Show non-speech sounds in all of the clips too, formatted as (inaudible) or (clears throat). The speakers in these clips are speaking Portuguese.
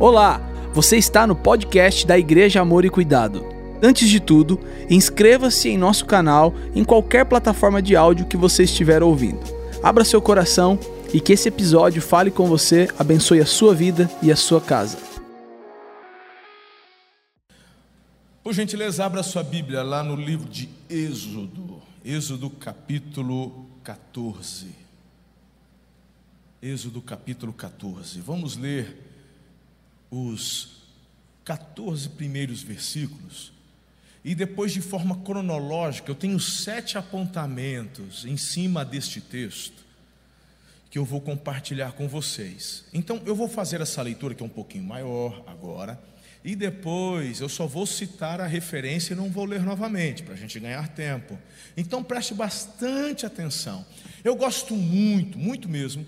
Olá, você está no podcast da Igreja Amor e Cuidado. Antes de tudo, inscreva-se em nosso canal em qualquer plataforma de áudio que você estiver ouvindo. Abra seu coração e que esse episódio fale com você, abençoe a sua vida e a sua casa. Por gentileza, abra sua Bíblia lá no livro de Êxodo, Êxodo capítulo 14. Êxodo capítulo 14. Vamos ler os 14 primeiros versículos e depois, de forma cronológica, eu tenho sete apontamentos em cima deste texto que eu vou compartilhar com vocês. Então, eu vou fazer essa leitura que é um pouquinho maior agora, e depois eu só vou citar a referência e não vou ler novamente, para a gente ganhar tempo. Então, preste bastante atenção. Eu gosto muito, muito mesmo,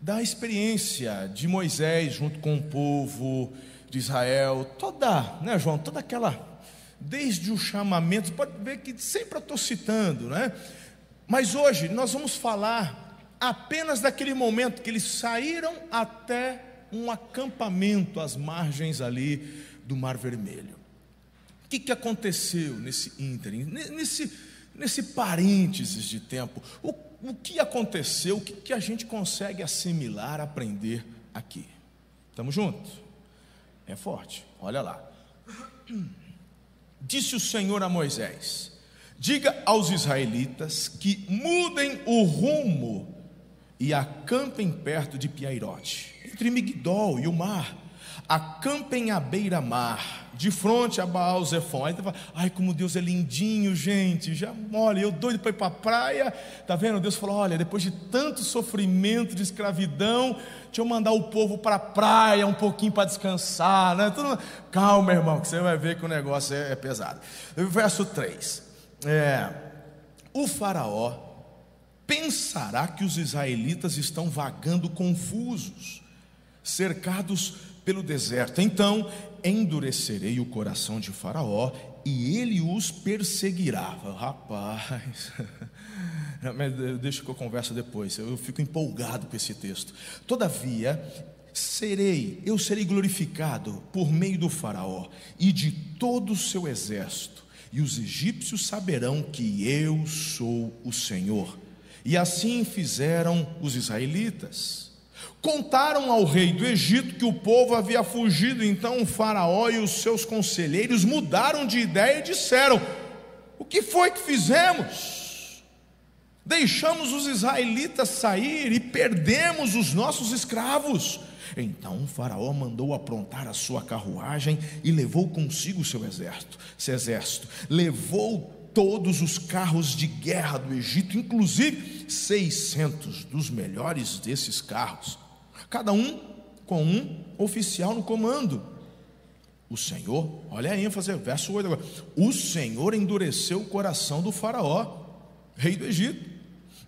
da experiência de Moisés junto com o povo de Israel, toda, né, João, toda aquela, desde o chamamento, pode ver que sempre eu estou citando, né? Mas hoje nós vamos falar apenas daquele momento que eles saíram até um acampamento às margens ali do Mar Vermelho. O que, que aconteceu nesse ínterim, nesse, nesse parênteses de tempo? O o que aconteceu, o que, que a gente consegue assimilar, aprender aqui. Estamos juntos? É forte, olha lá. (clears throat) Disse o Senhor a Moisés: Diga aos israelitas que mudem o rumo e acampem perto de Piairote, entre Migdol e o mar acampem à beira-mar, de frente a Baal Zephon. Aí fala, ai, como Deus é lindinho, gente. Já, olha, eu doido para ir para a praia. Tá vendo? Deus falou: olha, depois de tanto sofrimento de escravidão, deixa eu mandar o povo para a praia um pouquinho para descansar. Né? Tudo... Calma, irmão, que você vai ver que o negócio é, é pesado. Verso 3. É, o faraó pensará que os israelitas estão vagando confusos, cercados pelo deserto. Então endurecerei o coração de Faraó e ele os perseguirá. Rapaz, (laughs) deixa que eu converso depois, eu fico empolgado com esse texto. Todavia, serei, eu serei glorificado por meio do Faraó e de todo o seu exército, e os egípcios saberão que eu sou o Senhor. E assim fizeram os israelitas. Contaram ao rei do Egito que o povo havia fugido, então o Faraó e os seus conselheiros mudaram de ideia e disseram: O que foi que fizemos? Deixamos os israelitas sair e perdemos os nossos escravos. Então o Faraó mandou aprontar a sua carruagem e levou consigo o seu exército. Seu exército levou todos os carros de guerra do Egito, inclusive 600 dos melhores desses carros cada um com um oficial no comando. O Senhor, olha a ênfase, verso 8 agora. O Senhor endureceu o coração do Faraó, rei do Egito,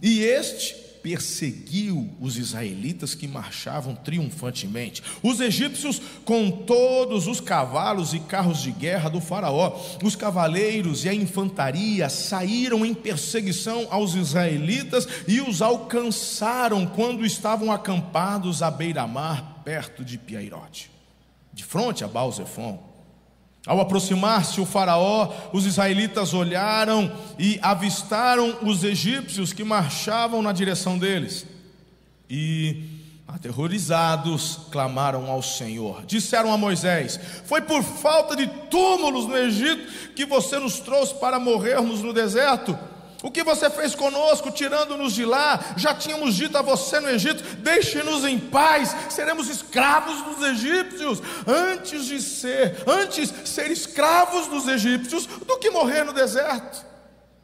e este perseguiu os israelitas que marchavam triunfantemente. Os egípcios, com todos os cavalos e carros de guerra do Faraó, os cavaleiros e a infantaria saíram em perseguição aos israelitas e os alcançaram quando estavam acampados à beira-mar, perto de Piairote, de frente a Baal-Zephon. Ao aproximar-se o Faraó, os israelitas olharam e avistaram os egípcios que marchavam na direção deles. E, aterrorizados, clamaram ao Senhor. Disseram a Moisés: Foi por falta de túmulos no Egito que você nos trouxe para morrermos no deserto. O que você fez conosco, tirando-nos de lá? Já tínhamos dito a você no Egito: deixe-nos em paz, seremos escravos dos egípcios, antes de ser, antes ser escravos dos egípcios do que morrer no deserto.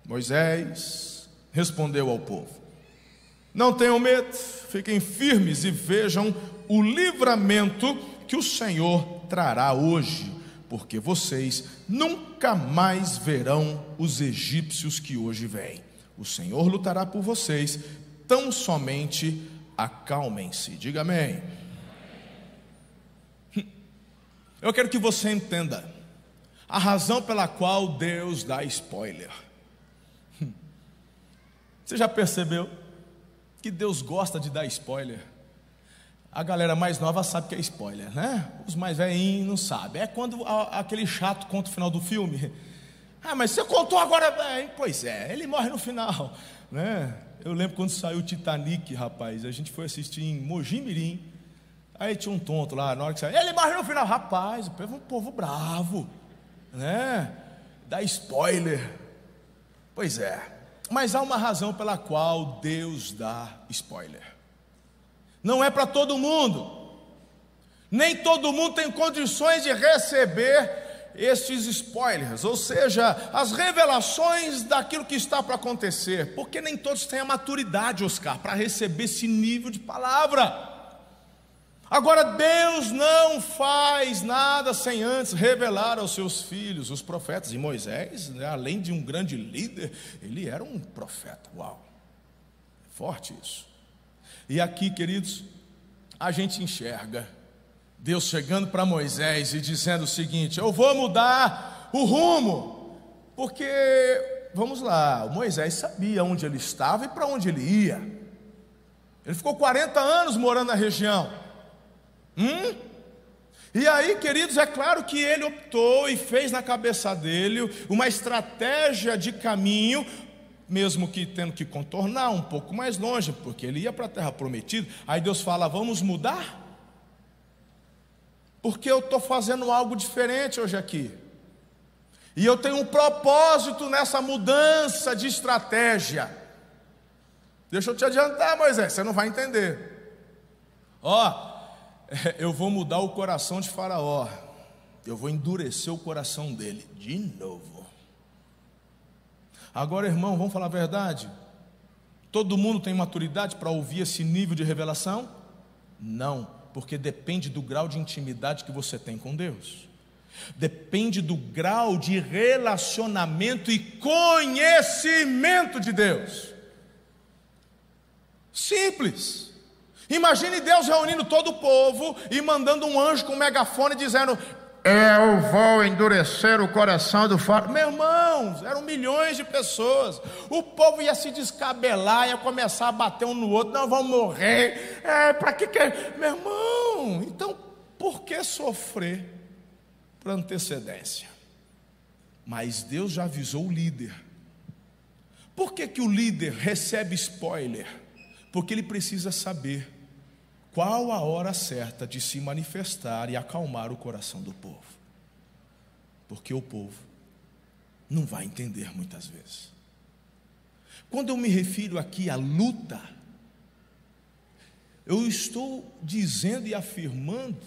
Moisés respondeu ao povo: Não tenham medo, fiquem firmes e vejam o livramento que o Senhor trará hoje porque vocês nunca mais verão os egípcios que hoje vêm. O Senhor lutará por vocês, tão somente acalmem-se. Diga amém. Eu quero que você entenda a razão pela qual Deus dá spoiler. Você já percebeu que Deus gosta de dar spoiler? A galera mais nova sabe que é spoiler, né? Os mais velhinhos não sabem. É quando a, aquele chato conta o final do filme. Ah, mas você contou agora bem. Pois é, ele morre no final, né? Eu lembro quando saiu o Titanic, rapaz. A gente foi assistir em Mogi Mirim. Aí tinha um tonto lá, na hora que saiu. Ele morre no final, rapaz. O povo é um povo bravo, né? Dá spoiler. Pois é. Mas há uma razão pela qual Deus dá spoiler não é para todo mundo. Nem todo mundo tem condições de receber estes spoilers, ou seja, as revelações daquilo que está para acontecer, porque nem todos têm a maturidade, Oscar, para receber esse nível de palavra. Agora, Deus não faz nada sem antes revelar aos seus filhos, os profetas. E Moisés, né, além de um grande líder, ele era um profeta. Uau, forte isso. E aqui, queridos, a gente enxerga Deus chegando para Moisés e dizendo o seguinte: Eu vou mudar o rumo, porque, vamos lá, Moisés sabia onde ele estava e para onde ele ia. Ele ficou 40 anos morando na região. Hum? E aí, queridos, é claro que ele optou e fez na cabeça dele uma estratégia de caminho mesmo que tendo que contornar um pouco mais longe, porque ele ia para a terra prometida. Aí Deus fala: vamos mudar? Porque eu estou fazendo algo diferente hoje aqui. E eu tenho um propósito nessa mudança de estratégia. Deixa eu te adiantar, Moisés, você não vai entender. Ó, (laughs) eu vou mudar o coração de Faraó. Eu vou endurecer o coração dele de novo. Agora, irmão, vamos falar a verdade? Todo mundo tem maturidade para ouvir esse nível de revelação? Não, porque depende do grau de intimidade que você tem com Deus. Depende do grau de relacionamento e conhecimento de Deus. Simples. Imagine Deus reunindo todo o povo e mandando um anjo com um megafone dizendo: eu vou endurecer o coração do faraó. Meu irmão, eram milhões de pessoas. O povo ia se descabelar, ia começar a bater um no outro. Não, vão morrer. É, para que que. Meu irmão, então por que sofrer por antecedência? Mas Deus já avisou o líder. Por que, que o líder recebe spoiler? Porque ele precisa saber qual a hora certa de se manifestar e acalmar o coração do povo. Porque o povo não vai entender muitas vezes. Quando eu me refiro aqui à luta, eu estou dizendo e afirmando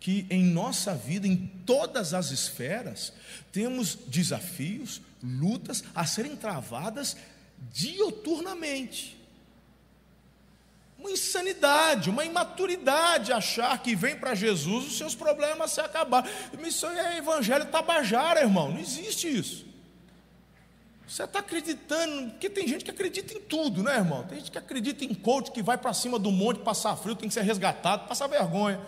que em nossa vida, em todas as esferas, temos desafios, lutas a serem travadas dioturnamente uma insanidade, uma imaturidade achar que vem para Jesus os seus problemas se acabar. Isso é evangelho tabajara, irmão. Não existe isso. Você está acreditando, porque tem gente que acredita em tudo, né, irmão? Tem gente que acredita em coach que vai para cima do monte, passar frio, tem que ser resgatado, passar vergonha,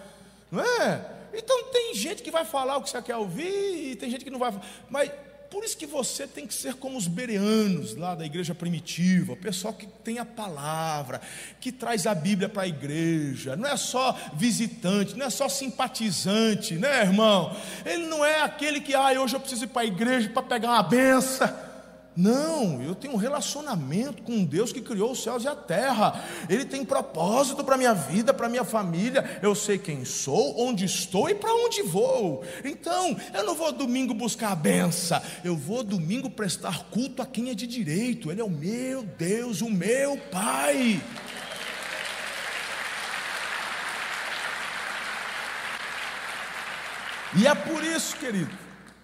não é? Então tem gente que vai falar o que você quer ouvir e tem gente que não vai. Mas por isso que você tem que ser como os bereanos lá da igreja primitiva, o pessoal que tem a palavra, que traz a Bíblia para a igreja, não é só visitante, não é só simpatizante, né, irmão? Ele não é aquele que, ah, hoje eu preciso ir para a igreja para pegar uma benção. Não, eu tenho um relacionamento com Deus que criou os céus e a terra. Ele tem propósito para minha vida, para minha família. Eu sei quem sou, onde estou e para onde vou. Então, eu não vou domingo buscar a benção. Eu vou domingo prestar culto a quem é de direito. Ele é o meu Deus, o meu Pai. E é por isso, querido,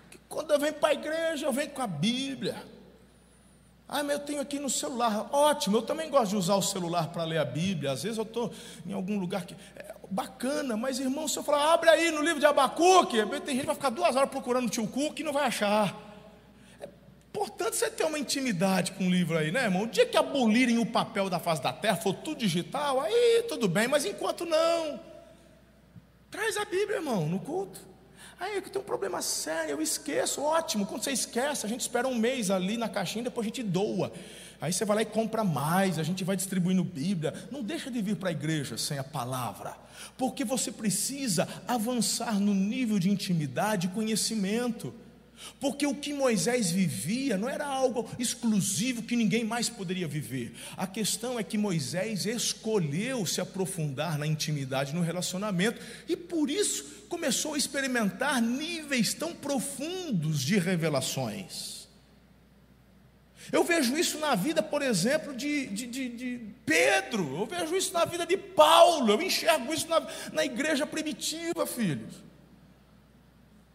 que quando eu venho para a igreja, eu venho com a Bíblia. Ah, mas eu tenho aqui no celular. Ótimo, eu também gosto de usar o celular para ler a Bíblia. Às vezes eu estou em algum lugar que. É bacana, mas irmão, se eu falar, abre aí no livro de Abacuque, tem gente que vai ficar duas horas procurando o tio Cook e não vai achar. É importante você ter uma intimidade com o livro aí, né, irmão? O dia que abolirem o papel da face da terra, for tudo digital, aí tudo bem, mas enquanto não, traz a Bíblia, irmão, no culto. Aí eu tenho um problema sério, eu esqueço, ótimo. Quando você esquece, a gente espera um mês ali na caixinha, depois a gente doa. Aí você vai lá e compra mais, a gente vai distribuindo Bíblia. Não deixa de vir para a igreja sem a palavra, porque você precisa avançar no nível de intimidade e conhecimento. Porque o que Moisés vivia não era algo exclusivo que ninguém mais poderia viver. A questão é que Moisés escolheu se aprofundar na intimidade, no relacionamento, e por isso começou a experimentar níveis tão profundos de revelações. Eu vejo isso na vida, por exemplo, de, de, de, de, Pedro, eu vejo isso na vida de Paulo, eu enxergo isso na, na igreja primitiva, filhos.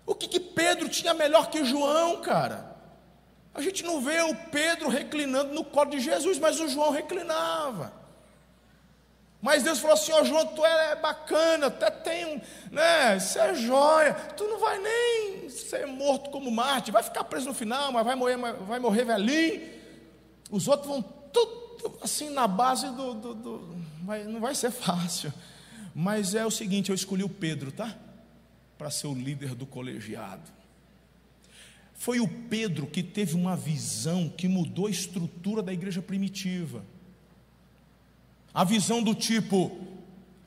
O que, que Pedro tinha melhor que João, cara? A gente não vê o Pedro reclinando no colo de Jesus, mas o João reclinava. Mas Deus falou assim: Ó oh, João, tu é bacana, até tem um, né? Você é joia, tu não vai nem ser morto como Marte, vai ficar preso no final, mas vai morrer, vai morrer velhinho. Os outros vão tudo assim na base do. do, do não vai ser (laughs) fácil. Mas é o seguinte: eu escolhi o Pedro, tá? Para ser o líder do colegiado. Foi o Pedro que teve uma visão que mudou a estrutura da igreja primitiva. A visão do tipo,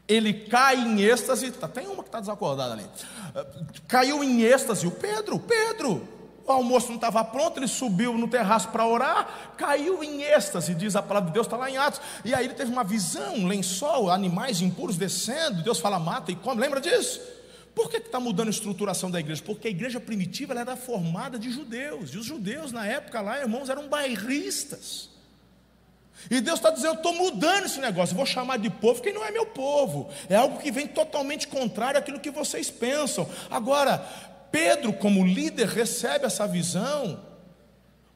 ele cai em êxtase, tá, tem uma que está desacordada ali. Caiu em êxtase, o Pedro, Pedro, o almoço não estava pronto, ele subiu no terraço para orar, caiu em êxtase, diz a palavra de Deus, está lá em Atos. E aí ele teve uma visão, um lençol, animais impuros descendo, Deus fala, mata e come, lembra disso? Por que está mudando a estruturação da igreja? Porque a igreja primitiva era formada de judeus, e os judeus na época lá, irmãos, eram bairristas. E Deus está dizendo: eu estou mudando esse negócio, eu vou chamar de povo quem não é meu povo. É algo que vem totalmente contrário àquilo que vocês pensam. Agora, Pedro, como líder, recebe essa visão,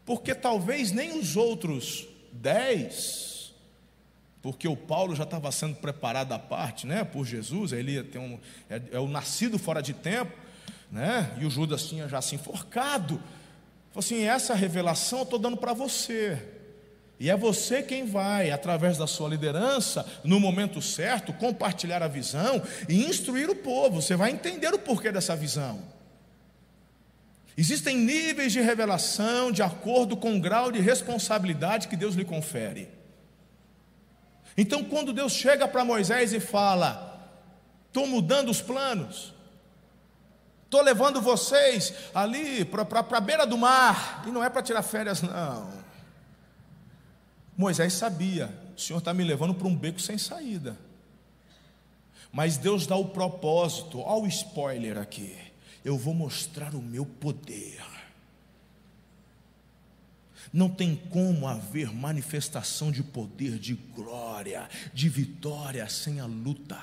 porque talvez nem os outros dez, porque o Paulo já estava sendo preparado à parte, né, por Jesus, ele um, é, é o nascido fora de tempo, né, e o Judas tinha já se enforcado. Falou assim: essa revelação eu estou dando para você. E é você quem vai, através da sua liderança, no momento certo, compartilhar a visão e instruir o povo. Você vai entender o porquê dessa visão. Existem níveis de revelação de acordo com o grau de responsabilidade que Deus lhe confere. Então, quando Deus chega para Moisés e fala: Estou mudando os planos, estou levando vocês ali para a beira do mar, e não é para tirar férias, não. Moisés sabia, o Senhor está me levando para um beco sem saída. Mas Deus dá o propósito, olha o spoiler aqui. Eu vou mostrar o meu poder. Não tem como haver manifestação de poder, de glória, de vitória sem a luta.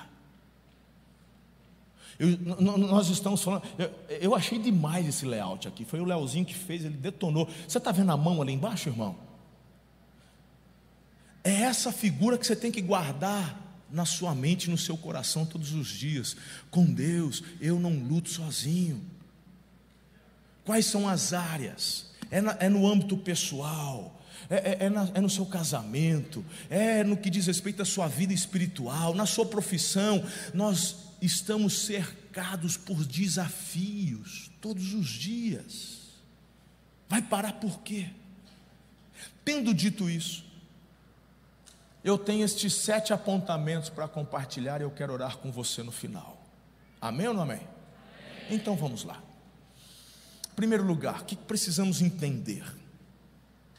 Eu, nós estamos falando, eu, eu achei demais esse layout aqui. Foi o Leozinho que fez, ele detonou. Você está vendo a mão ali embaixo, irmão? É essa figura que você tem que guardar na sua mente, no seu coração todos os dias. Com Deus, eu não luto sozinho. Quais são as áreas? É, na, é no âmbito pessoal, é, é, é, na, é, no seu casamento, é no que diz respeito à sua vida espiritual, na sua profissão. Nós estamos cercados por desafios todos os dias. Vai parar por quê? Tendo dito isso, eu tenho estes sete apontamentos para compartilhar e eu quero orar com você no final. Amém ou não amém? amém. Então vamos lá. Primeiro lugar, o que precisamos entender?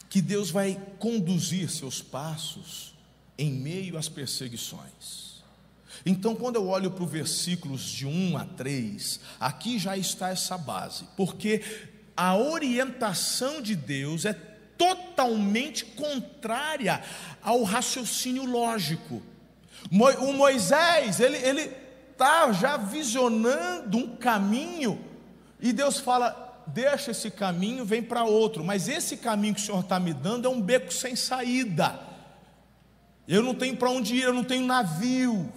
Que Deus vai conduzir seus passos em meio às perseguições. Então, quando eu olho para os versículos de 1 a 3, aqui já está essa base, porque a orientação de Deus é totalmente contrária ao raciocínio lógico. O Moisés, ele está já visionando um caminho, e Deus fala: deixa esse caminho, vem para outro, mas esse caminho que o Senhor está me dando é um beco sem saída. Eu não tenho para onde ir, eu não tenho navio.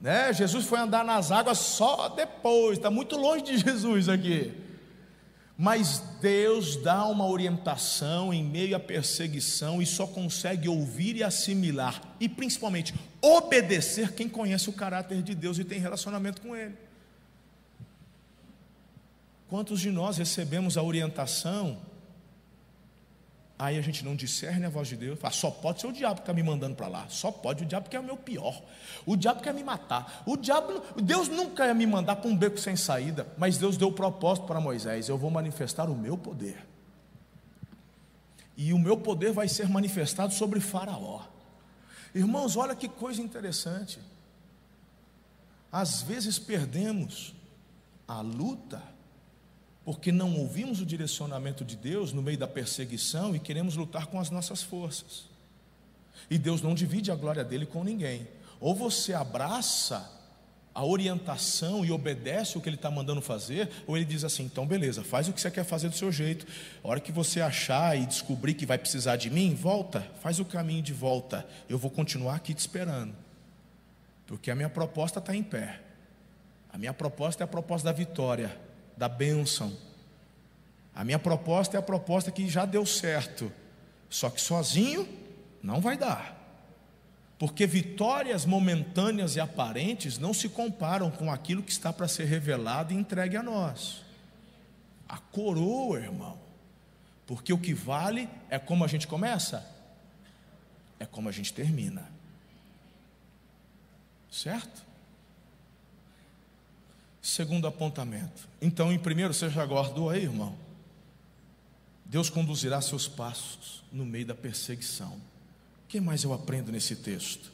Né? Jesus foi andar nas águas só depois, está muito longe de (laughs) Jesus aqui. Mas Deus dá uma orientação em meio à perseguição e só consegue ouvir e assimilar, e principalmente obedecer quem conhece o caráter de Deus e tem relacionamento com Ele. Quantos de nós recebemos a orientação? Aí a gente não discerne a voz de Deus, fala, só pode ser o diabo que está me mandando para lá, só pode, o diabo que é o meu pior, o diabo quer me matar, o diabo, Deus nunca ia me mandar para um beco sem saída, mas Deus deu o propósito para Moisés: eu vou manifestar o meu poder, e o meu poder vai ser manifestado sobre Faraó. Irmãos, olha que coisa interessante, às vezes perdemos a luta porque não ouvimos o direcionamento de Deus no meio da perseguição e queremos lutar com as nossas forças. E Deus não divide a glória dele com ninguém. Ou você abraça a orientação e obedece o que ele está mandando fazer, ou ele diz assim: então beleza, faz o que você quer fazer do seu jeito. A hora que você achar e descobrir que vai precisar de mim, volta, faz o caminho de volta. Eu vou continuar aqui te esperando, porque a minha proposta está em pé. A minha proposta é a proposta da vitória da bênção. A minha proposta é a proposta que já deu certo, só que sozinho não vai dar, porque vitórias momentâneas e aparentes não se comparam com aquilo que está para ser revelado e entregue a nós. A coroa, irmão, porque o que vale é como a gente começa, é como a gente termina, certo? Segundo apontamento. Então, em primeiro, você já guardou aí, irmão? Deus conduzirá seus passos no meio da perseguição. O que mais eu aprendo nesse texto?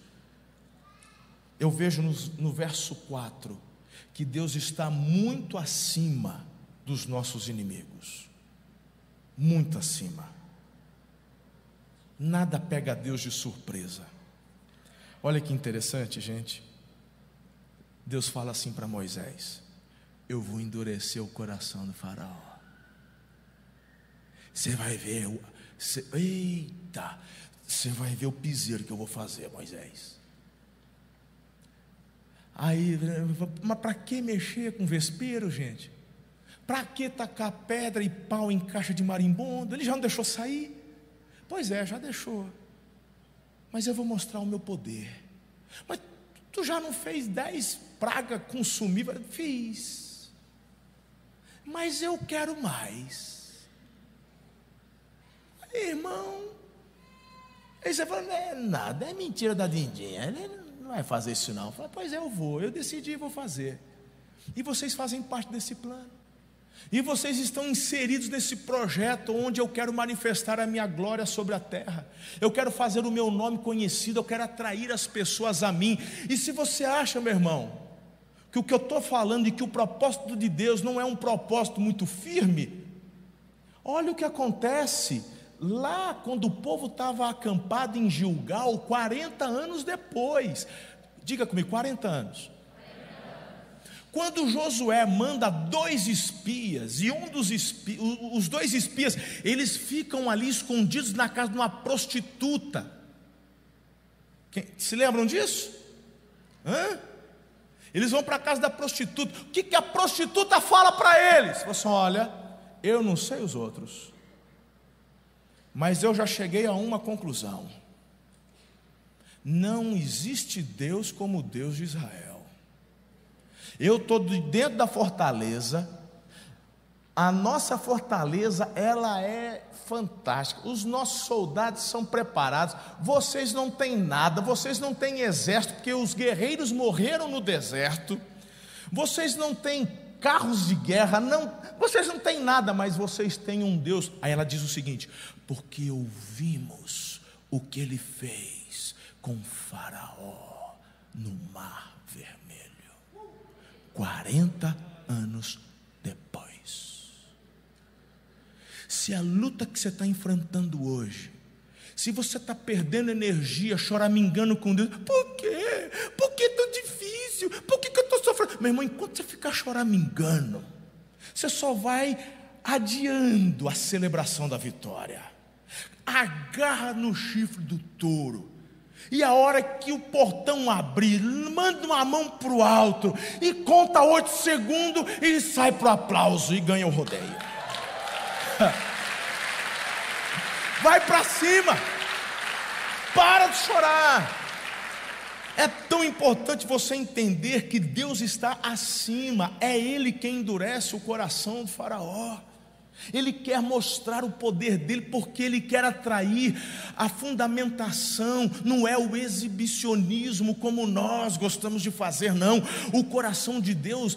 Eu vejo no, no verso 4 que Deus está muito acima dos nossos inimigos. Muito acima. Nada pega a Deus de surpresa. Olha que interessante, gente. Deus fala assim para Moisés: Eu vou endurecer o coração do Faraó. Você vai ver, você, eita, você vai ver o piseiro que eu vou fazer, Moisés. Aí, mas para que mexer com vespeiro, gente? Para que tacar pedra e pau em caixa de marimbondo? Ele já não deixou sair? Pois é, já deixou. Mas eu vou mostrar o meu poder. Mas Tu já não fez dez pragas consumíveis? Fiz. Mas eu quero mais. Irmão, aí você fala, não é nada, é mentira da Dindinha. Ele não vai fazer isso não. Fala, pois é, eu vou, eu decidi e vou fazer. E vocês fazem parte desse plano. E vocês estão inseridos nesse projeto onde eu quero manifestar a minha glória sobre a terra. Eu quero fazer o meu nome conhecido, eu quero atrair as pessoas a mim. E se você acha, meu irmão, que o que eu estou falando e que o propósito de Deus não é um propósito muito firme, olha o que acontece lá quando o povo estava acampado em Gilgal, 40 anos depois. Diga comigo, 40 anos. Quando Josué manda dois espias, e um dos espias, os dois espias, eles ficam ali escondidos na casa de uma prostituta. Se lembram disso? Hã? Eles vão para a casa da prostituta. O que, que a prostituta fala para eles? Você assim, olha, eu não sei os outros, mas eu já cheguei a uma conclusão: não existe Deus como o Deus de Israel. Eu estou dentro da fortaleza. A nossa fortaleza, ela é fantástica. Os nossos soldados são preparados. Vocês não têm nada, vocês não têm exército, porque os guerreiros morreram no deserto. Vocês não têm carros de guerra, não, vocês não têm nada, mas vocês têm um Deus. Aí ela diz o seguinte: porque ouvimos o que ele fez com Faraó no mar 40 anos depois. Se a luta que você está enfrentando hoje, se você está perdendo energia, choramingando com Deus, por quê? Por que tão difícil? Por que, que eu estou sofrendo? Meu irmão, enquanto você ficar choramingando, você só vai adiando a celebração da vitória. Agarra no chifre do touro e a hora que o portão abrir, manda uma mão para o alto e conta oito segundos e sai para o aplauso e ganha o rodeio. (laughs) Vai para cima, para de chorar. É tão importante você entender que Deus está acima, é Ele quem endurece o coração do Faraó. Ele quer mostrar o poder dele porque ele quer atrair a fundamentação, não é o exibicionismo como nós gostamos de fazer, não. O coração de Deus,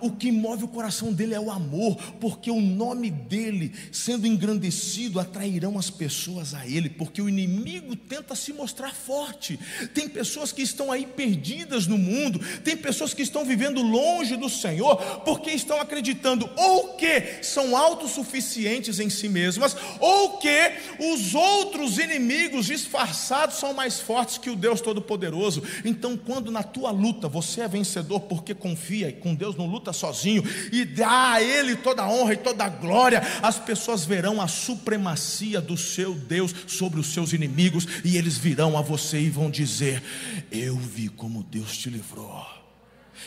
o que move o coração dele é o amor, porque o nome dele, sendo engrandecido, atrairão as pessoas a ele, porque o inimigo tenta se mostrar forte. Tem pessoas que estão aí perdidas no mundo, tem pessoas que estão vivendo longe do Senhor, porque estão acreditando ou que são suficientes em si mesmas, ou que os outros inimigos disfarçados são mais fortes que o Deus Todo-Poderoso. Então, quando na tua luta você é vencedor porque confia e com Deus não luta sozinho e dá a Ele toda a honra e toda a glória, as pessoas verão a supremacia do seu Deus sobre os seus inimigos e eles virão a você e vão dizer: Eu vi como Deus te livrou,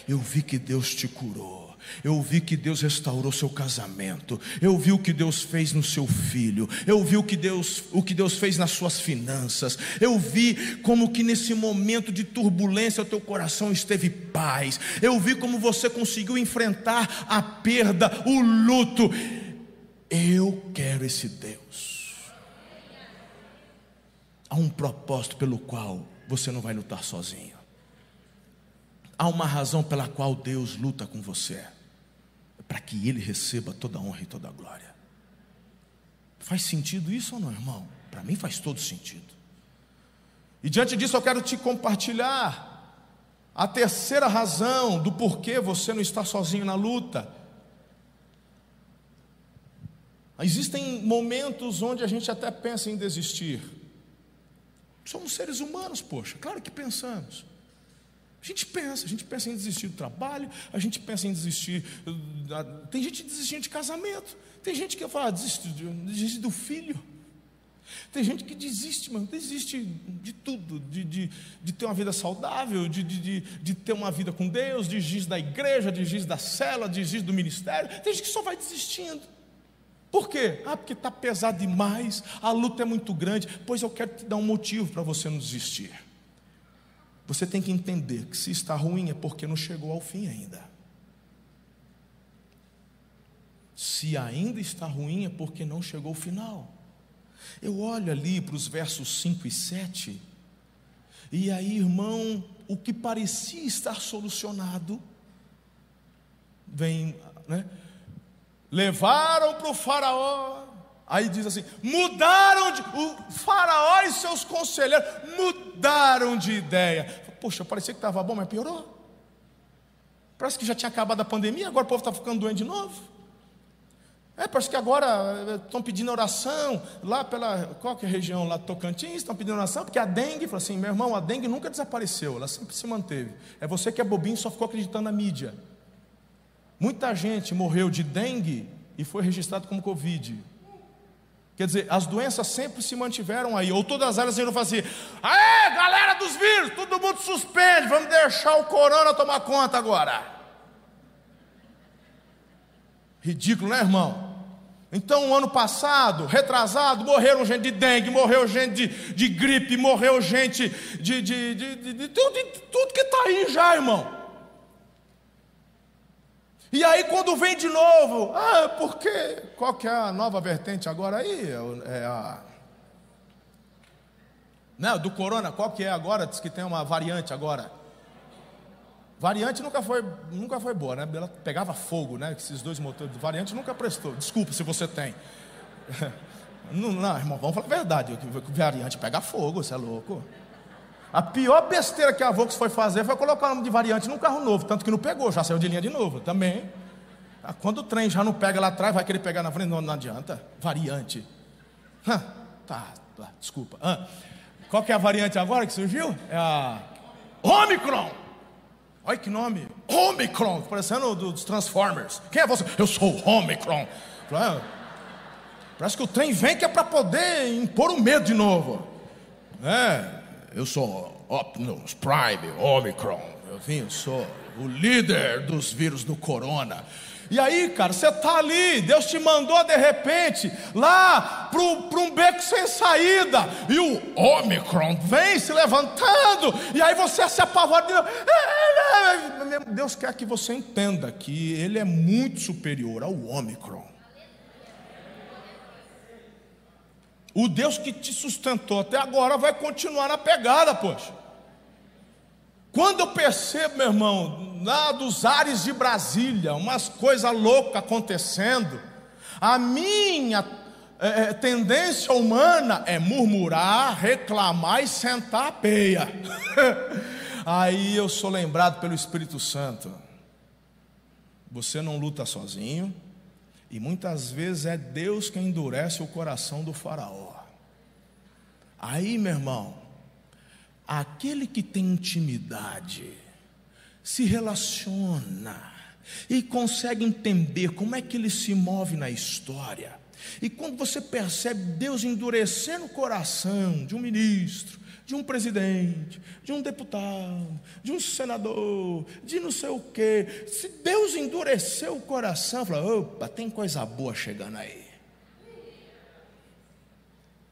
eu vi que Deus te curou. Eu vi que Deus restaurou seu casamento. Eu vi o que Deus fez no seu filho. Eu vi o que Deus, o que Deus fez nas suas finanças. Eu vi como que nesse momento de turbulência o teu coração esteve paz. Eu vi como você conseguiu enfrentar a perda, o luto. Eu quero esse Deus. Há um propósito pelo qual você não vai lutar sozinho. Há uma razão pela qual Deus luta com você para que Ele receba toda a honra e toda a glória. Faz sentido isso ou não, irmão? Para mim faz todo sentido. E diante disso eu quero te compartilhar a terceira razão do porquê você não está sozinho na luta. Existem momentos onde a gente até pensa em desistir. Somos seres humanos, poxa, claro que pensamos. A gente pensa, a gente pensa em desistir do trabalho, a gente pensa em desistir. Tem gente desistindo de casamento, tem gente que fala, desiste, desiste do filho. Tem gente que desiste, mano, desiste de tudo, de, de, de ter uma vida saudável, de, de, de, ter uma vida com Deus, desiste da igreja, desiste da cela, desiste do ministério. Tem gente que só vai desistindo. Por quê? Ah, porque está pesado demais, a luta é muito grande. Pois eu quero te dar um motivo para você não desistir. Você tem que entender que se está ruim é porque não chegou ao fim ainda. Se ainda está ruim é porque não chegou ao final. Eu olho ali para os versos 5 e 7, e aí, irmão, o que parecia estar solucionado, vem, né? Levaram para o Faraó, Aí diz assim: mudaram de. O faraó e seus conselheiros mudaram de ideia. Poxa, parecia que estava bom, mas piorou. Parece que já tinha acabado a pandemia, agora o povo está ficando doente de novo. É, parece que agora estão eh, pedindo oração lá pela. Qual que é a região lá? Tocantins, estão pedindo oração, porque a dengue, falou assim: meu irmão, a dengue nunca desapareceu, ela sempre se manteve. É você que é bobinho só ficou acreditando na mídia. Muita gente morreu de dengue e foi registrado como Covid. Quer dizer, as doenças sempre se mantiveram aí, ou todas as áreas iam fazer, aê, galera dos vírus, todo mundo suspende, vamos deixar o corona tomar conta agora. Ridículo, né, irmão? Então, ano passado, retrasado, morreram gente de dengue, morreu gente de, de gripe, morreu gente de, de, de, de, de tudo, tudo que está aí já, irmão. E aí quando vem de novo, ah, porque qual que é a nova vertente agora aí? É, é a não, né, do corona, qual que é agora? Diz que tem uma variante agora. Variante nunca foi, nunca foi boa, né? Ela pegava fogo, né? Esses dois motores. Variante nunca prestou. Desculpa se você tem. (laughs) Não, não irmão, vamos falar a verdade. Variante pega fogo, você é louco. A pior besteira que a Vox foi fazer foi colocar o nome de variante num carro novo, tanto que não pegou, já saiu de linha de novo também. Ah, quando o trem já não pega lá atrás, vai querer pegar na frente, não, não adianta. Variante. tá, tá, desculpa. qual que é a variante agora que surgiu? É a Omicron. Olha que nome. Omicron, parecendo dos Transformers. Quem é você? Eu sou Omicron. Ah, parece que o trem vem que é para poder impor o medo de novo. É, eu sou Optimus Prime, Omicron. Eu vim, sou o líder dos vírus do corona. E aí, cara, você está ali, Deus te mandou de repente lá para um beco sem saída, e o Omicron vem se levantando, e aí você se apavora. Deus quer que você entenda que ele é muito superior ao Omicron. O Deus que te sustentou até agora vai continuar na pegada, poxa. Quando eu percebo, meu irmão, lá dos ares de Brasília, umas coisas loucas acontecendo, a minha é, é, tendência humana é murmurar, reclamar e sentar a peia. (laughs) Aí eu sou lembrado pelo Espírito Santo. Você não luta sozinho, e muitas vezes é Deus quem endurece o coração do Faraó. Aí, meu irmão, aquele que tem intimidade, se relaciona e consegue entender como é que ele se move na história. E quando você percebe Deus endurecendo o coração de um ministro, de um presidente, de um deputado, de um senador, de não sei o quê. Se Deus endureceu o coração, fala, opa, tem coisa boa chegando aí.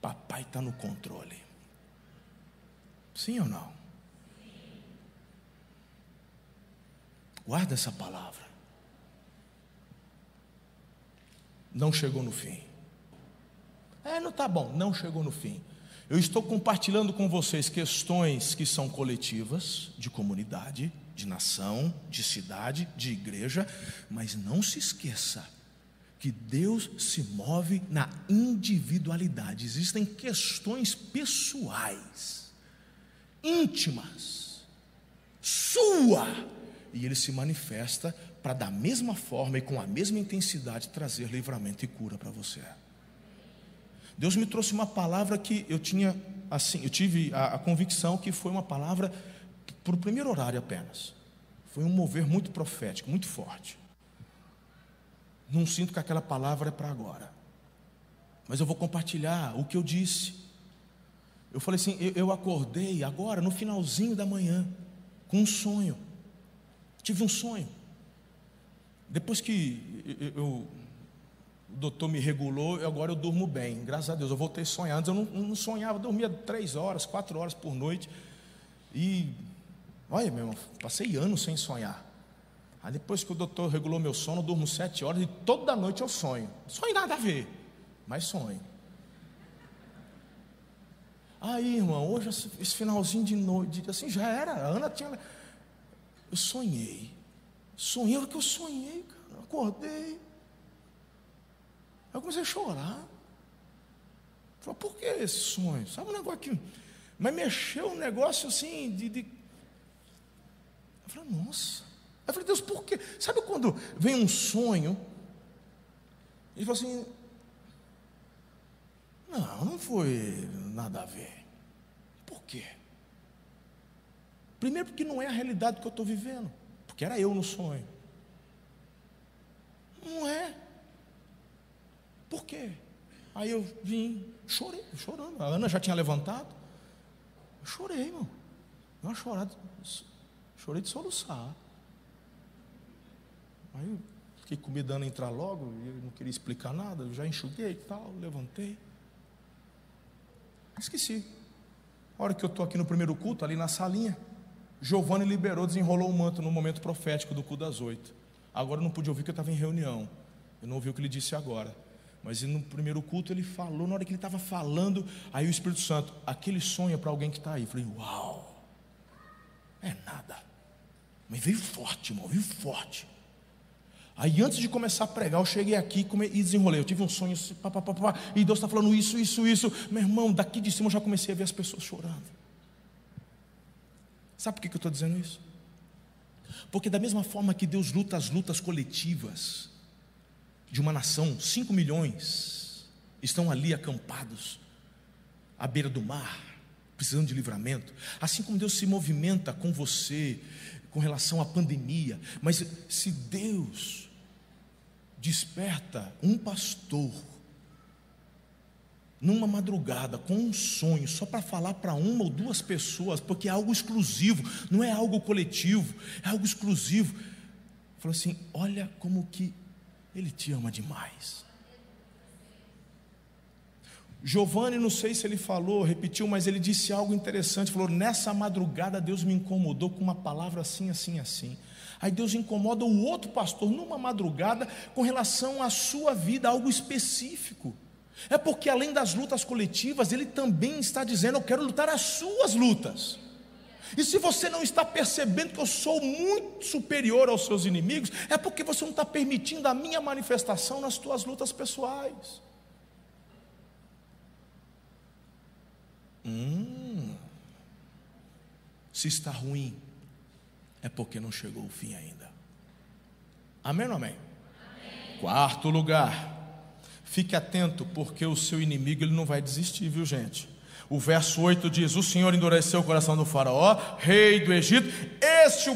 Papai está no controle. Sim ou não? Guarda essa palavra. Não chegou no fim. É, não está bom, não chegou no fim. Eu estou compartilhando com vocês questões que são coletivas, de comunidade, de nação, de cidade, de igreja, mas não se esqueça que Deus se move na individualidade. Existem questões pessoais, íntimas, sua, e ele se manifesta para da mesma forma e com a mesma intensidade trazer livramento e cura para você. Deus me trouxe uma palavra que eu tinha, assim, eu tive a, a convicção que foi uma palavra para o primeiro horário apenas. Foi um mover muito profético, muito forte. Não sinto que aquela palavra é para agora. Mas eu vou compartilhar o que eu disse. Eu falei assim: eu, eu acordei agora, no finalzinho da manhã, com um sonho. Tive um sonho. Depois que eu, eu o doutor me regulou e agora eu durmo bem. Graças a Deus, eu voltei. Antes eu não, não sonhava, dormia três horas, quatro horas por noite. E, olha, meu irmão, passei anos sem sonhar. Aí depois que o doutor regulou meu sono, eu durmo sete horas e toda noite eu sonho. Sonho nada a ver, mas sonho. Aí, irmão, hoje esse finalzinho de noite, assim já era. A Ana tinha. Eu sonhei. Sonhei o que eu sonhei, cara. Acordei. Eu comecei a chorar. Falei, por que esse sonho? Sabe um negócio aqui? Mas mexeu um negócio assim de, de... Eu falei, nossa. Eu falei, Deus, por quê? Sabe quando vem um sonho? E fala assim, não, não foi nada a ver. Por quê? Primeiro porque não é a realidade que eu estou vivendo. Porque era eu no sonho. Não é. Por quê? Aí eu vim, chorei, chorando. A Ana já tinha levantado. Eu chorei, irmão. Uma chorada, chorei de soluçar. Aí eu fiquei com medo de entrar logo, eu não queria explicar nada, eu já enxuguei e tal, levantei. Esqueci. A hora que eu estou aqui no primeiro culto, ali na salinha, Giovanni liberou, desenrolou o manto no momento profético do culto das oito. Agora eu não pude ouvir porque eu estava em reunião. Eu não ouvi o que ele disse agora. Mas no primeiro culto ele falou, na hora que ele estava falando, aí o Espírito Santo, aquele sonho é para alguém que está aí. Eu falei, uau, é nada. Mas veio forte, irmão, veio forte. Aí antes de começar a pregar, eu cheguei aqui e desenrolei. Eu tive um sonho, assim, pá, pá, pá, pá, e Deus está falando isso, isso, isso. Meu irmão, daqui de cima eu já comecei a ver as pessoas chorando. Sabe por que eu estou dizendo isso? Porque da mesma forma que Deus luta as lutas coletivas, de uma nação, 5 milhões estão ali acampados, à beira do mar, precisando de livramento. Assim como Deus se movimenta com você com relação à pandemia, mas se Deus desperta um pastor numa madrugada com um sonho só para falar para uma ou duas pessoas, porque é algo exclusivo, não é algo coletivo, é algo exclusivo. Falou assim: olha como que ele te ama demais. Giovanni, não sei se ele falou, repetiu, mas ele disse algo interessante. Falou: Nessa madrugada Deus me incomodou com uma palavra assim, assim, assim. Aí Deus incomoda o outro pastor numa madrugada com relação à sua vida, algo específico. É porque além das lutas coletivas, ele também está dizendo: Eu quero lutar as suas lutas. E se você não está percebendo que eu sou muito superior aos seus inimigos, é porque você não está permitindo a minha manifestação nas tuas lutas pessoais. Hum, se está ruim, é porque não chegou o fim ainda. Amém ou amém? amém? Quarto lugar, fique atento, porque o seu inimigo ele não vai desistir, viu gente? O verso 8 diz: O Senhor endureceu o coração do Faraó, rei do Egito, este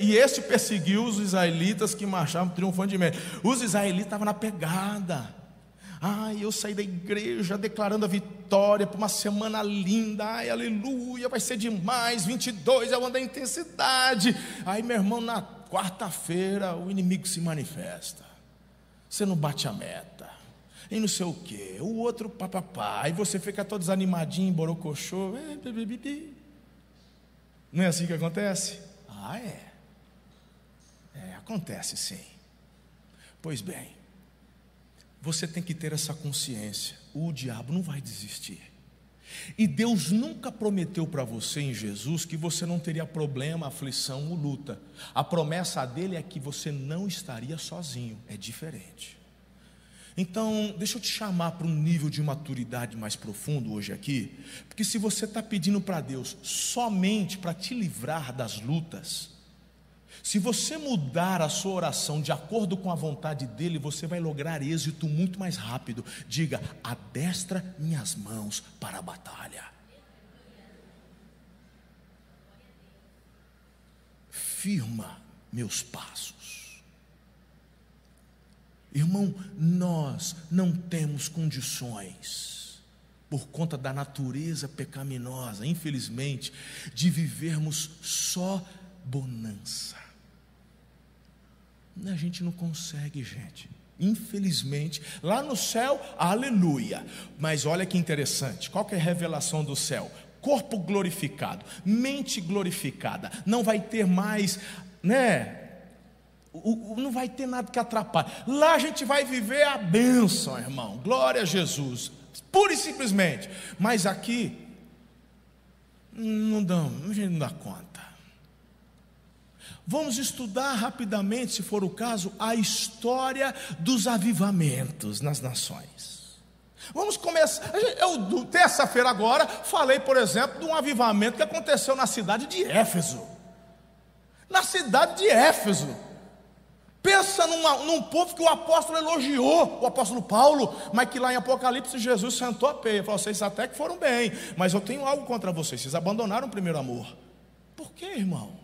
e este perseguiu os israelitas que marchavam triunfantemente. Os israelitas estavam na pegada. Ai, eu saí da igreja declarando a vitória por uma semana linda. Ai, aleluia, vai ser demais. 22 é o ano da intensidade. Aí, meu irmão, na quarta-feira o inimigo se manifesta. Você não bate a meta e não sei o quê, o outro papapá, aí você fica todo desanimadinho, borocochô, é, não é assim que acontece? Ah, é. É, acontece sim. Pois bem, você tem que ter essa consciência: o diabo não vai desistir. E Deus nunca prometeu para você em Jesus que você não teria problema, aflição ou luta. A promessa dele é que você não estaria sozinho, é diferente. Então, deixa eu te chamar para um nível de maturidade mais profundo hoje aqui, porque se você está pedindo para Deus somente para te livrar das lutas, se você mudar a sua oração de acordo com a vontade dele, você vai lograr êxito muito mais rápido. Diga: adestra minhas mãos para a batalha. Firma meus passos. Irmão, nós não temos condições, por conta da natureza pecaminosa, infelizmente, de vivermos só bonança. A gente não consegue, gente. Infelizmente, lá no céu, aleluia. Mas olha que interessante, qual que é a revelação do céu? Corpo glorificado, mente glorificada, não vai ter mais, né? O, o, não vai ter nada que atrapalhe. Lá a gente vai viver a bênção, irmão. Glória a Jesus. Pura e simplesmente. Mas aqui, não dá, a gente não dá conta. Vamos estudar rapidamente, se for o caso, a história dos avivamentos nas nações. Vamos começar. Eu, terça-feira agora, falei, por exemplo, de um avivamento que aconteceu na cidade de Éfeso. Na cidade de Éfeso. Pensa numa, num povo que o apóstolo elogiou, o apóstolo Paulo, mas que lá em Apocalipse Jesus sentou a peia, falou: vocês até que foram bem, mas eu tenho algo contra vocês, vocês abandonaram o primeiro amor. Por quê, irmão?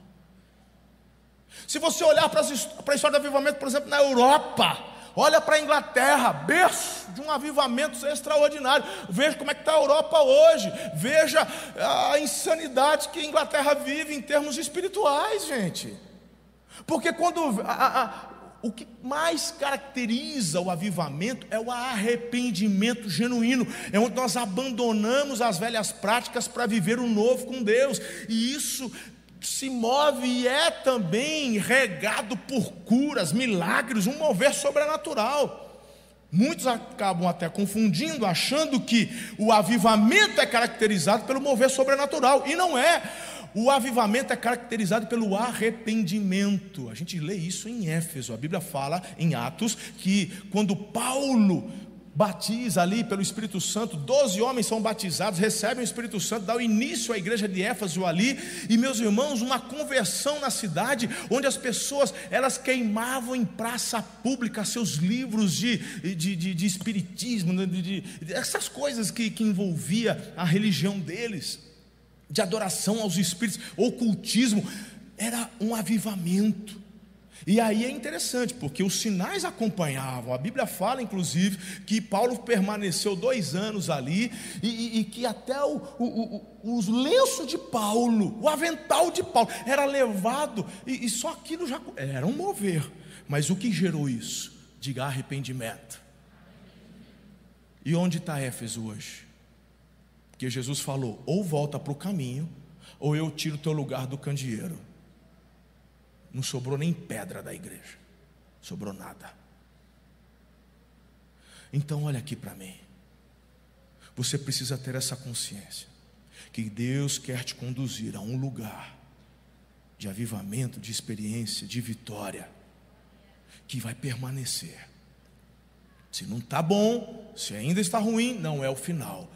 Se você olhar para a história do avivamento, por exemplo, na Europa, olha para a Inglaterra, berço de um avivamento extraordinário. Veja como é que está a Europa hoje. Veja a insanidade que a Inglaterra vive em termos espirituais, gente. Porque quando a, a, o que mais caracteriza o avivamento é o arrependimento genuíno, é onde nós abandonamos as velhas práticas para viver o novo com Deus, e isso se move e é também regado por curas, milagres, um mover sobrenatural. Muitos acabam até confundindo, achando que o avivamento é caracterizado pelo mover sobrenatural, e não é. O avivamento é caracterizado pelo arrependimento. A gente lê isso em Éfeso. A Bíblia fala em Atos que quando Paulo batiza ali pelo Espírito Santo, doze homens são batizados, recebem o Espírito Santo, dá o início à igreja de Éfeso ali, e meus irmãos, uma conversão na cidade, onde as pessoas, elas queimavam em praça pública seus livros de, de, de, de espiritismo, de, de, essas coisas que, que envolvia a religião deles, de adoração aos espíritos, ocultismo, era um avivamento. E aí é interessante, porque os sinais acompanhavam. A Bíblia fala, inclusive, que Paulo permaneceu dois anos ali e, e, e que até o, o, o, os lenços de Paulo, o avental de Paulo, era levado, e, e só aquilo já era um mover. Mas o que gerou isso? Diga arrependimento. E onde está Éfeso hoje? Porque Jesus falou: ou volta para o caminho, ou eu tiro o teu lugar do candeeiro. Não sobrou nem pedra da igreja, sobrou nada. Então olha aqui para mim. você precisa ter essa consciência que Deus quer te conduzir a um lugar de avivamento, de experiência, de vitória, que vai permanecer. Se não está bom, se ainda está ruim, não é o final.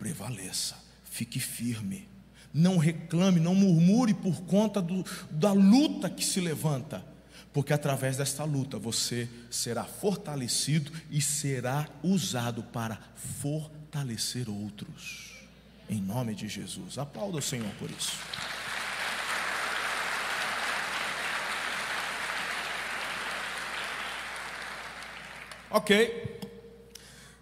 Prevaleça, fique firme, não reclame, não murmure por conta do, da luta que se levanta, porque através desta luta você será fortalecido e será usado para fortalecer outros. Em nome de Jesus. Aplauda o Senhor por isso. Ok.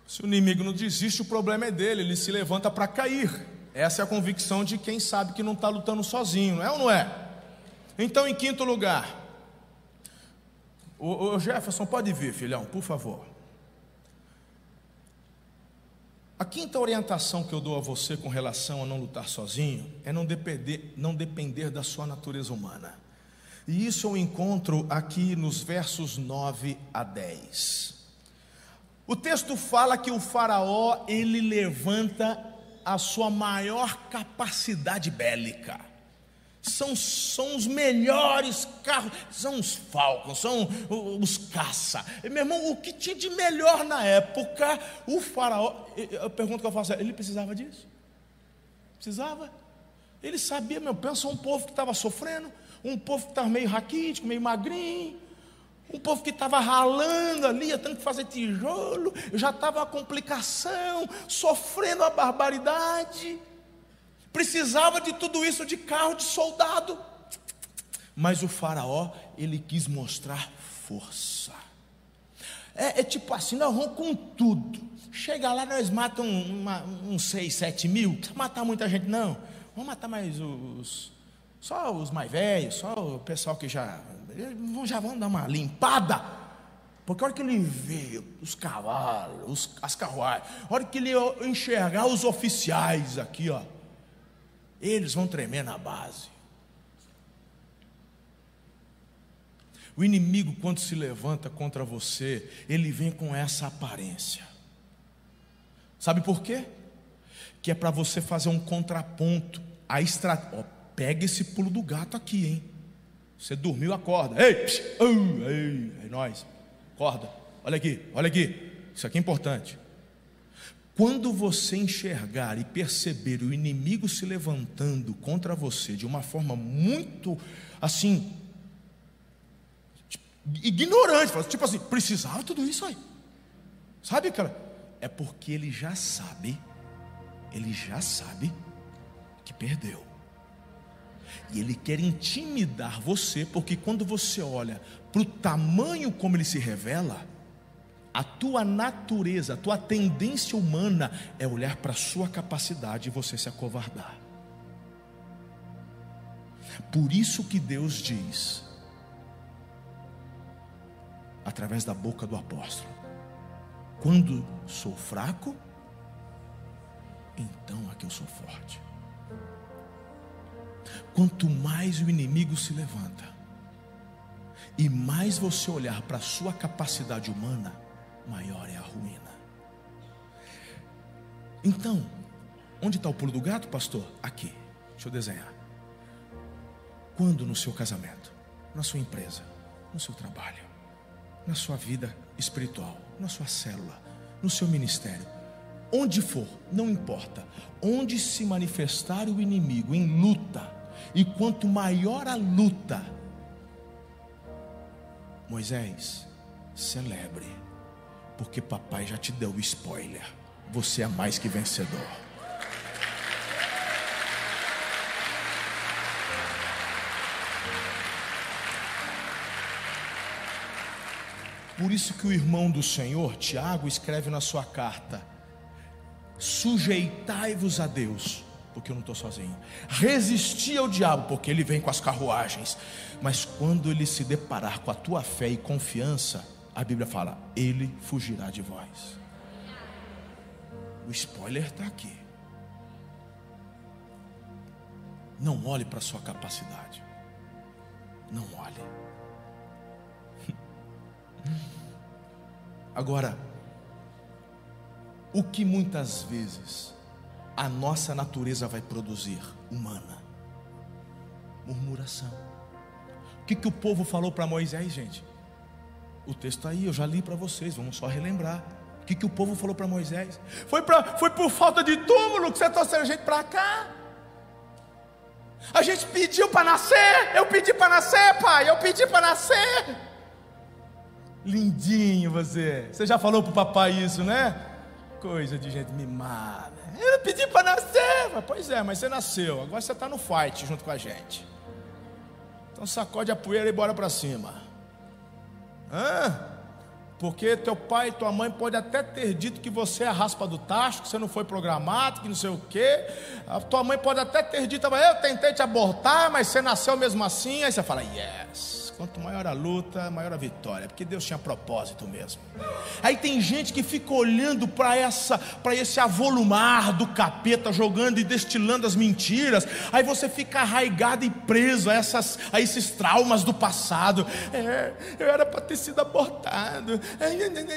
Se o inimigo não desiste, o problema é dele, ele se levanta para cair. Essa é a convicção de quem sabe que não está lutando sozinho, não é ou não é? Então, em quinto lugar, o, o Jefferson, pode vir, filhão, por favor. A quinta orientação que eu dou a você com relação a não lutar sozinho é não depender, não depender da sua natureza humana. E isso eu encontro aqui nos versos 9 a 10. O texto fala que o faraó, ele levanta a sua maior capacidade bélica. São, são os melhores carros, são os falcons, são os caça. Meu irmão, o que tinha de melhor na época, o faraó, a pergunta que eu faço é, ele precisava disso? Precisava? Ele sabia, meu, pensa um povo que estava sofrendo, um povo que estava meio raquítico, meio magrinho, um povo que estava ralando ali, tendo que fazer tijolo, já estava a complicação, sofrendo a barbaridade. Precisava de tudo isso de carro de soldado. Mas o faraó, ele quis mostrar força. É, é tipo assim, nós vamos com tudo. Chega lá, nós matamos uns seis, sete mil. Não precisa matar muita gente, não. Vamos matar mais os. Só os mais velhos, só o pessoal que já já vão dar uma limpada. Porque a hora que ele vê os cavalos, os, as carruagens, a hora que ele enxergar os oficiais aqui, ó, eles vão tremer na base. O inimigo, quando se levanta contra você, ele vem com essa aparência. Sabe por quê? Que é para você fazer um contraponto. A estratégia. Pega esse pulo do gato aqui, hein? Você dormiu, acorda. Ei, psh, ei, é nós. Acorda. Olha aqui, olha aqui. Isso aqui é importante. Quando você enxergar e perceber o inimigo se levantando contra você de uma forma muito assim ignorante, tipo assim, precisava tudo isso aí. Sabe, cara? É porque ele já sabe, ele já sabe que perdeu. E ele quer intimidar você, porque quando você olha para o tamanho como ele se revela, a tua natureza, a tua tendência humana é olhar para a sua capacidade e você se acovardar. Por isso que Deus diz, através da boca do apóstolo: quando sou fraco, então é que eu sou forte. Quanto mais o inimigo se levanta, e mais você olhar para a sua capacidade humana, maior é a ruína. Então, onde está o pulo do gato, pastor? Aqui, deixa eu desenhar. Quando no seu casamento, na sua empresa, no seu trabalho, na sua vida espiritual, na sua célula, no seu ministério, onde for, não importa, onde se manifestar o inimigo em luta, e quanto maior a luta, Moisés, celebre, porque papai já te deu o spoiler. Você é mais que vencedor. Por isso que o irmão do Senhor, Tiago, escreve na sua carta: Sujeitai-vos a Deus porque eu não estou sozinho. Resisti ao diabo, porque ele vem com as carruagens. Mas quando ele se deparar com a tua fé e confiança, a Bíblia fala: ele fugirá de vós. O spoiler está aqui. Não olhe para a sua capacidade. Não olhe. (laughs) Agora, o que muitas vezes a nossa natureza vai produzir humana? Murmuração. O que, que o povo falou para Moisés, gente? O texto tá aí, eu já li para vocês, vamos só relembrar. O que, que o povo falou para Moisés? Foi, pra, foi por falta de túmulo que você trouxe a gente para cá? A gente pediu para nascer, eu pedi para nascer, pai, eu pedi para nascer. Lindinho você. Você já falou para o papai isso, né? Coisa de gente mimada. Eu pedi para nascer. Pois é, mas você nasceu. Agora você está no fight junto com a gente. Então sacode a poeira e bora para cima. Hã? Porque teu pai e tua mãe pode até ter dito que você é a raspa do tacho, que você não foi programado, que não sei o quê. A tua mãe pode até ter dito, eu tentei te abortar, mas você nasceu mesmo assim. Aí você fala, yes. Quanto maior a luta, maior a vitória, porque Deus tinha propósito mesmo. Aí tem gente que fica olhando para essa, para esse avolumar do capeta, jogando e destilando as mentiras. Aí você fica arraigado e preso a, essas, a esses traumas do passado. É, eu era para ter sido abortado.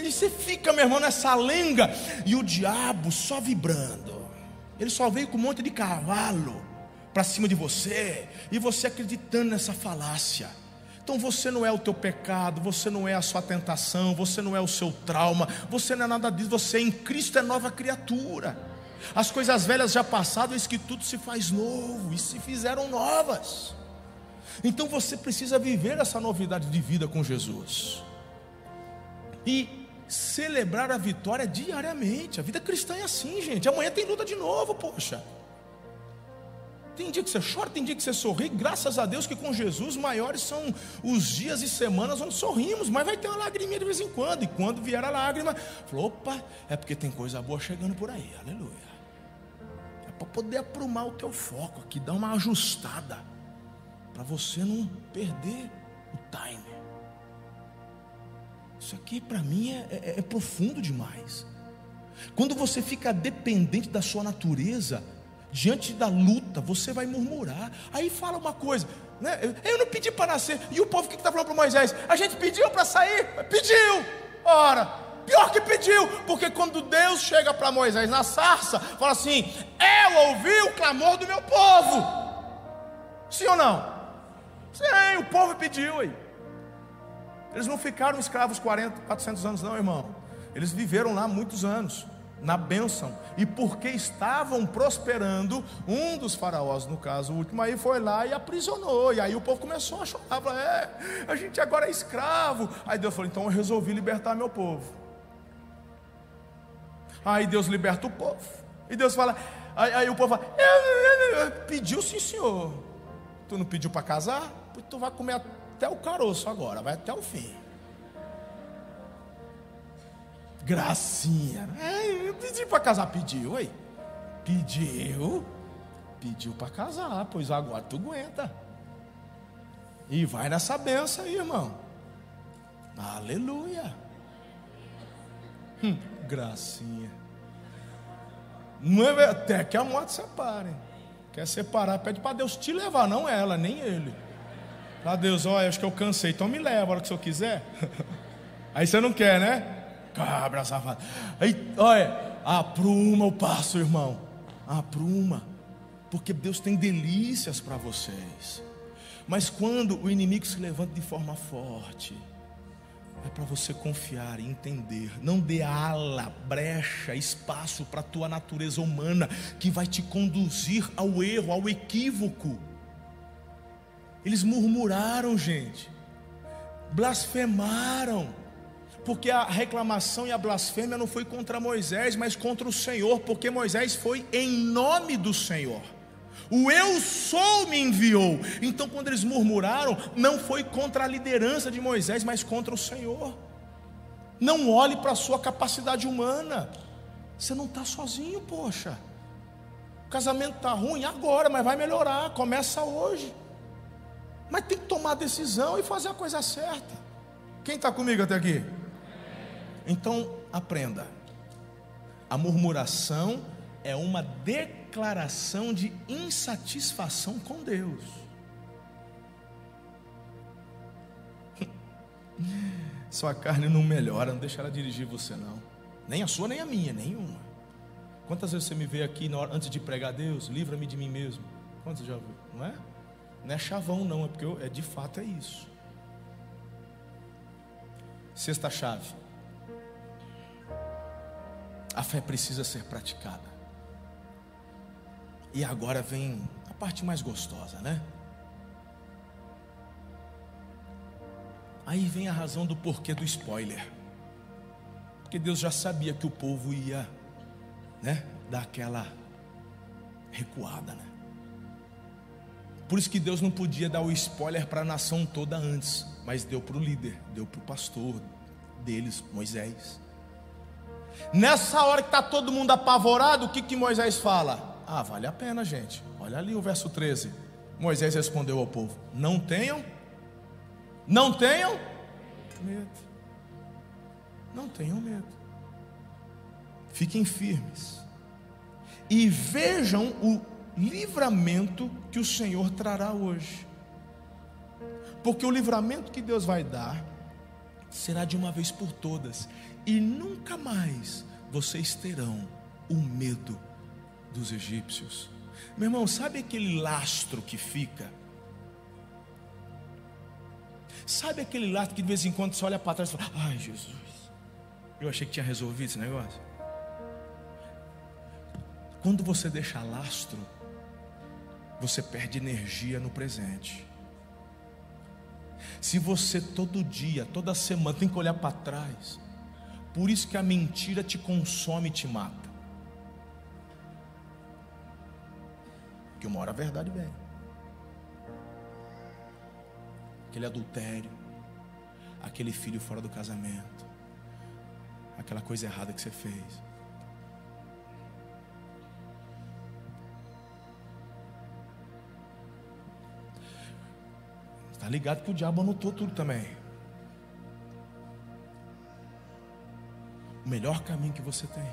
E você fica, meu irmão, nessa lenga e o diabo só vibrando. Ele só veio com um monte de cavalo para cima de você e você acreditando nessa falácia. Então você não é o teu pecado, você não é a sua tentação, você não é o seu trauma, você não é nada disso, você em Cristo é nova criatura. As coisas velhas já passaram, eis que tudo se faz novo e se fizeram novas. Então você precisa viver essa novidade de vida com Jesus. E celebrar a vitória diariamente. A vida cristã é assim, gente. Amanhã tem luta de novo, poxa. Tem dia que você chora, tem dia que você sorri. Graças a Deus que com Jesus maiores são os dias e semanas onde sorrimos, mas vai ter uma lagriminha de vez em quando. E quando vier a lágrima, falou: opa, é porque tem coisa boa chegando por aí. Aleluia. É para poder aprumar o teu foco aqui, dar uma ajustada, para você não perder o time. Isso aqui para mim é, é, é profundo demais. Quando você fica dependente da sua natureza, diante da luta, você vai murmurar. Aí fala uma coisa, né? Eu não pedi para nascer. E o povo que está falando para Moisés? A gente pediu para sair? Pediu. Ora, pior que pediu, porque quando Deus chega para Moisés na sarça, fala assim: Eu ouvi o clamor do meu povo. Sim ou não? Sim, o povo pediu aí. Eles não ficaram escravos 40, 400 anos, não, irmão. Eles viveram lá muitos anos na bênção. E porque estavam prosperando, um dos faraós, no caso, o último, aí foi lá e aprisionou. E aí o povo começou a chorar: falou, é, a gente agora é escravo. Aí Deus falou: então eu resolvi libertar meu povo. Aí Deus liberta o povo. E Deus fala: aí, aí o povo fala: pediu sim, senhor. Tu não pediu para casar? Tu vai comer até o caroço agora, vai até o fim. Gracinha. É, eu pedi para casar, pediu, aí. Pediu. Pediu para casar, pois agora tu aguenta. E vai nessa benção aí, irmão. Aleluia. Hum, gracinha. Não é, até que a morte separe. Quer separar, pede para Deus te levar, não ela, nem ele. Para Deus, olha, acho que eu cansei, então me leva a hora que o senhor quiser. (laughs) Aí você não quer, né? Cabra safada. Aí, olha, apruma o passo, irmão. Apruma. Porque Deus tem delícias para vocês. Mas quando o inimigo se levanta de forma forte, é para você confiar e entender. Não dê ala, brecha, espaço para a tua natureza humana que vai te conduzir ao erro, ao equívoco. Eles murmuraram, gente, blasfemaram porque a reclamação e a blasfêmia não foi contra Moisés, mas contra o Senhor, porque Moisés foi em nome do Senhor. O eu sou me enviou. Então, quando eles murmuraram, não foi contra a liderança de Moisés, mas contra o Senhor. Não olhe para a sua capacidade humana. Você não está sozinho, poxa. O casamento está ruim agora, mas vai melhorar. Começa hoje. Mas tem que tomar decisão e fazer a coisa certa. Quem está comigo até aqui? Então, aprenda. A murmuração é uma declaração de insatisfação com Deus. (laughs) Sua carne não melhora, não deixa ela dirigir você não. Nem a sua, nem a minha, nenhuma. Quantas vezes você me vê aqui hora, antes de pregar Deus, livra-me de mim mesmo? Quantos já viu? Não é? Não é chavão, não, é porque eu, é de fato é isso. Sexta chave. A fé precisa ser praticada. E agora vem a parte mais gostosa, né? Aí vem a razão do porquê do spoiler. Porque Deus já sabia que o povo ia, né, dar aquela recuada, né? Por isso que Deus não podia dar o spoiler para a nação toda antes, mas deu para o líder, deu para o pastor deles, Moisés. Nessa hora que está todo mundo apavorado, o que, que Moisés fala? Ah, vale a pena, gente. Olha ali o verso 13. Moisés respondeu ao povo: Não tenham, não tenham medo. Não tenham medo. Fiquem firmes. E vejam o livramento que o Senhor trará hoje. Porque o livramento que Deus vai dar será de uma vez por todas, e nunca mais vocês terão o medo dos egípcios. Meu irmão, sabe aquele lastro que fica? Sabe aquele lastro que de vez em quando você olha para trás e fala: Ai, Jesus, eu achei que tinha resolvido esse negócio. Quando você deixa lastro, você perde energia no presente. Se você todo dia, toda semana tem que olhar para trás, por isso que a mentira te consome e te mata. Que uma hora a verdade vem. Aquele adultério, aquele filho fora do casamento, aquela coisa errada que você fez. Está ligado que o diabo anotou tudo também. O melhor caminho que você tem.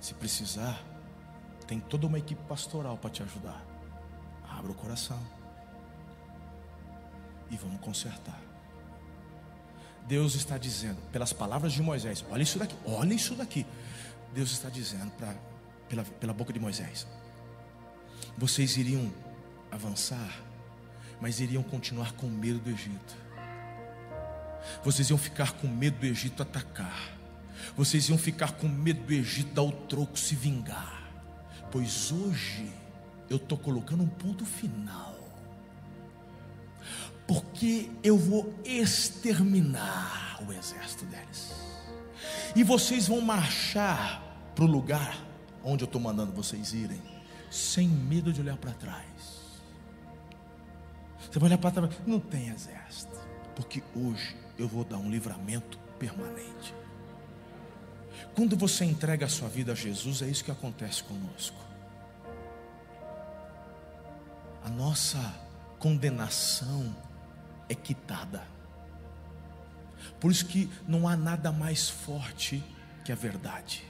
Se precisar, tem toda uma equipe pastoral para te ajudar. Abra o coração. E vamos consertar. Deus está dizendo, pelas palavras de Moisés, olha isso daqui, olha isso daqui. Deus está dizendo pra, pela, pela boca de Moisés: vocês iriam avançar mas iriam continuar com medo do Egito. Vocês iam ficar com medo do Egito atacar. Vocês iam ficar com medo do Egito dar o troco, se vingar. Pois hoje eu estou colocando um ponto final. Porque eu vou exterminar o exército deles. E vocês vão marchar para o lugar onde eu estou mandando vocês irem, sem medo de olhar para trás você vai olhar para trás, não tem exército, porque hoje eu vou dar um livramento permanente. Quando você entrega a sua vida a Jesus, é isso que acontece conosco. A nossa condenação é quitada. Por isso que não há nada mais forte que a verdade.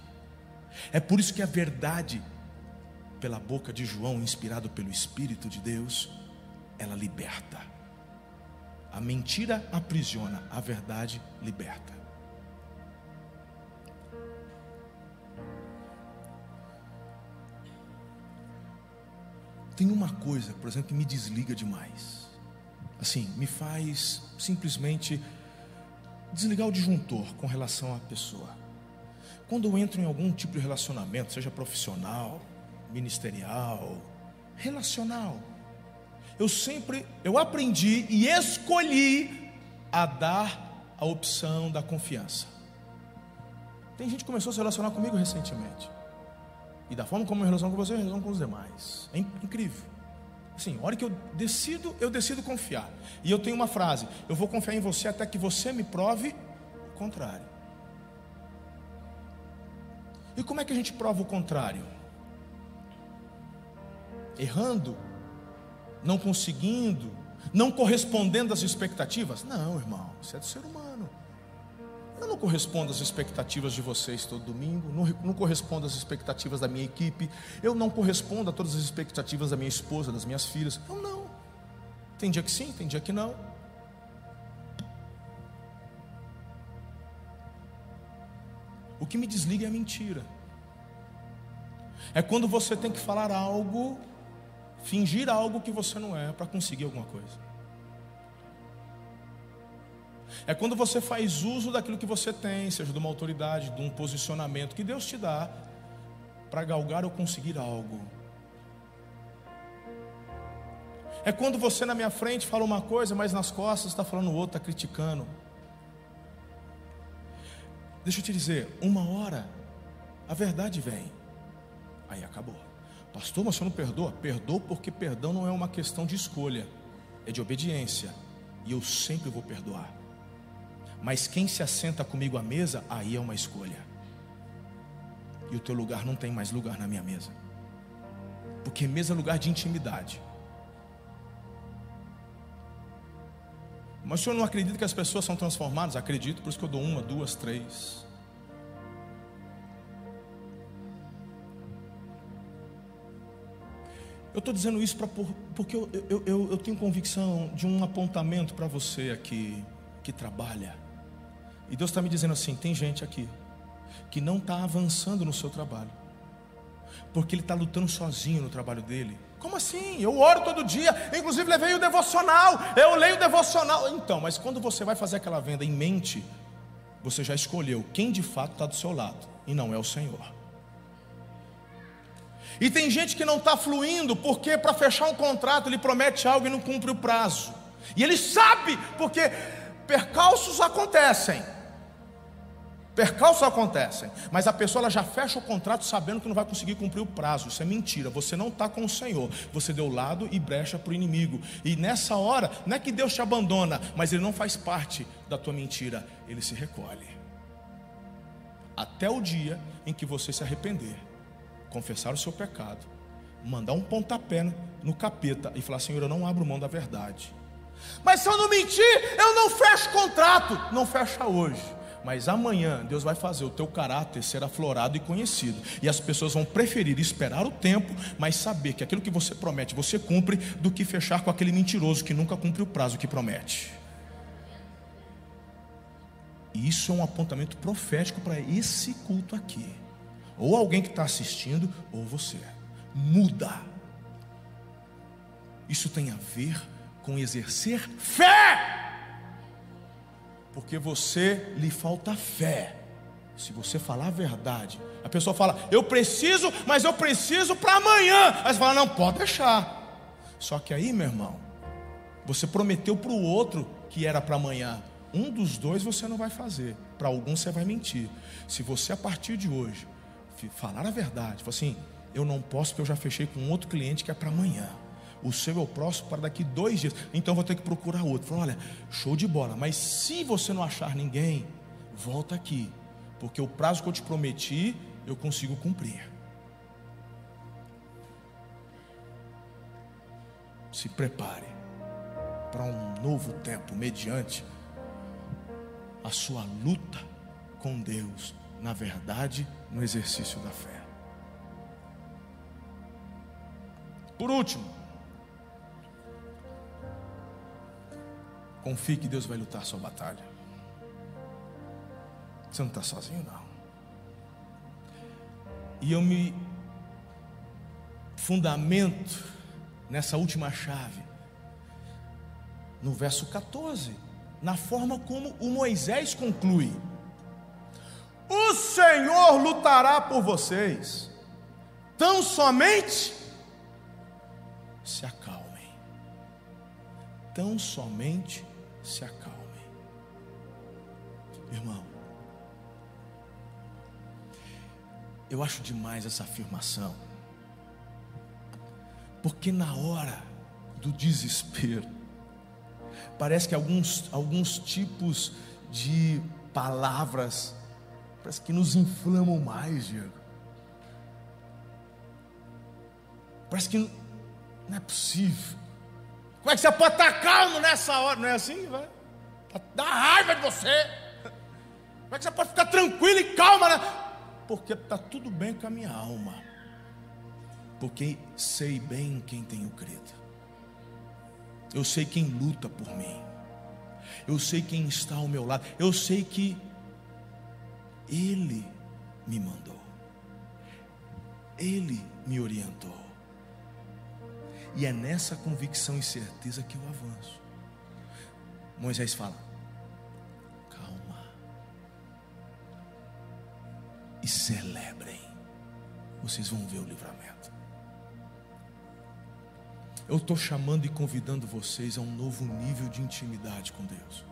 É por isso que a verdade, pela boca de João, inspirado pelo Espírito de Deus, ela liberta. A mentira aprisiona, a verdade liberta. Tem uma coisa, por exemplo, que me desliga demais. Assim, me faz simplesmente desligar o disjuntor com relação à pessoa. Quando eu entro em algum tipo de relacionamento, seja profissional, ministerial, relacional, eu sempre, eu aprendi e escolhi a dar a opção da confiança. Tem gente que começou a se relacionar comigo recentemente. E da forma como eu relaciono com você, eu relaciono com os demais. É incrível. Assim, a hora que eu decido, eu decido confiar. E eu tenho uma frase: eu vou confiar em você até que você me prove o contrário. E como é que a gente prova o contrário? Errando não conseguindo, não correspondendo às expectativas? Não, irmão, isso é do ser humano. Eu não correspondo às expectativas de vocês todo domingo, não, não correspondo às expectativas da minha equipe, eu não correspondo a todas as expectativas da minha esposa, das minhas filhas. Eu não. Tem dia que sim, tem dia que não. O que me desliga é a mentira. É quando você tem que falar algo, fingir algo que você não é para conseguir alguma coisa. É quando você faz uso daquilo que você tem, seja de uma autoridade, de um posicionamento que Deus te dá, para galgar ou conseguir algo. É quando você na minha frente fala uma coisa, mas nas costas está falando outra, está criticando. Deixa eu te dizer, uma hora a verdade vem. Aí acabou. Pastor, mas você não perdoa? Perdoa porque perdão não é uma questão de escolha, é de obediência. E eu sempre vou perdoar. Mas quem se assenta comigo à mesa, aí é uma escolha. E o teu lugar não tem mais lugar na minha mesa. Porque mesa é lugar de intimidade. Mas o senhor não acredita que as pessoas são transformadas? Acredito, por isso que eu dou uma, duas, três. Eu estou dizendo isso pra, porque eu, eu, eu, eu tenho convicção de um apontamento para você aqui que trabalha. E Deus está me dizendo assim: tem gente aqui que não está avançando no seu trabalho, porque ele está lutando sozinho no trabalho dele. Como assim? Eu oro todo dia, inclusive levei o devocional, eu leio o devocional. Então, mas quando você vai fazer aquela venda em mente, você já escolheu quem de fato está do seu lado, e não é o Senhor. E tem gente que não está fluindo porque para fechar um contrato ele promete algo e não cumpre o prazo. E ele sabe, porque percalços acontecem. Percalços acontecem, mas a pessoa já fecha o contrato sabendo que não vai conseguir cumprir o prazo. Isso é mentira. Você não está com o Senhor. Você deu lado e brecha para o inimigo. E nessa hora, não é que Deus te abandona, mas Ele não faz parte da tua mentira. Ele se recolhe. Até o dia em que você se arrepender confessar o seu pecado, mandar um pontapé no capeta e falar: Senhor, eu não abro mão da verdade. Mas se eu não mentir, eu não fecho contrato. Não fecha hoje. Mas amanhã Deus vai fazer o teu caráter ser aflorado e conhecido. E as pessoas vão preferir esperar o tempo, mas saber que aquilo que você promete, você cumpre, do que fechar com aquele mentiroso que nunca cumpre o prazo que promete. E isso é um apontamento profético para esse culto aqui. Ou alguém que está assistindo, ou você. Muda. Isso tem a ver com exercer fé. Porque você lhe falta fé. Se você falar a verdade, a pessoa fala, eu preciso, mas eu preciso para amanhã. Aí você fala, não, pode deixar. Só que aí, meu irmão, você prometeu para o outro que era para amanhã. Um dos dois você não vai fazer. Para algum você vai mentir. Se você, a partir de hoje, falar a verdade. Falar assim, eu não posso porque eu já fechei com outro cliente que é para amanhã. O seu é o próximo para daqui dois dias. Então vou ter que procurar outro. Fala, olha, show de bola. Mas se você não achar ninguém, volta aqui. Porque o prazo que eu te prometi, eu consigo cumprir. Se prepare para um novo tempo mediante a sua luta com Deus na verdade, no exercício da fé. Por último, confie que Deus vai lutar sua batalha. Você não está sozinho, não. E eu me fundamento nessa última chave, no verso 14, na forma como o Moisés conclui. Senhor lutará por vocês. Tão somente se acalmem. Tão somente se acalmem. Irmão, eu acho demais essa afirmação. Porque na hora do desespero, parece que alguns, alguns tipos de palavras Parece que nos inflamam mais, Diego. Parece que não é possível. Como é que você pode estar calmo nessa hora? Não é assim, vai? Dá raiva de você. Como é que você pode ficar tranquilo e calma? Né? Porque está tudo bem com a minha alma. Porque sei bem quem tenho crido. Eu sei quem luta por mim. Eu sei quem está ao meu lado. Eu sei que ele me mandou. Ele me orientou. E é nessa convicção e certeza que eu avanço. Moisés fala: calma. E celebrem. Vocês vão ver o livramento. Eu estou chamando e convidando vocês a um novo nível de intimidade com Deus.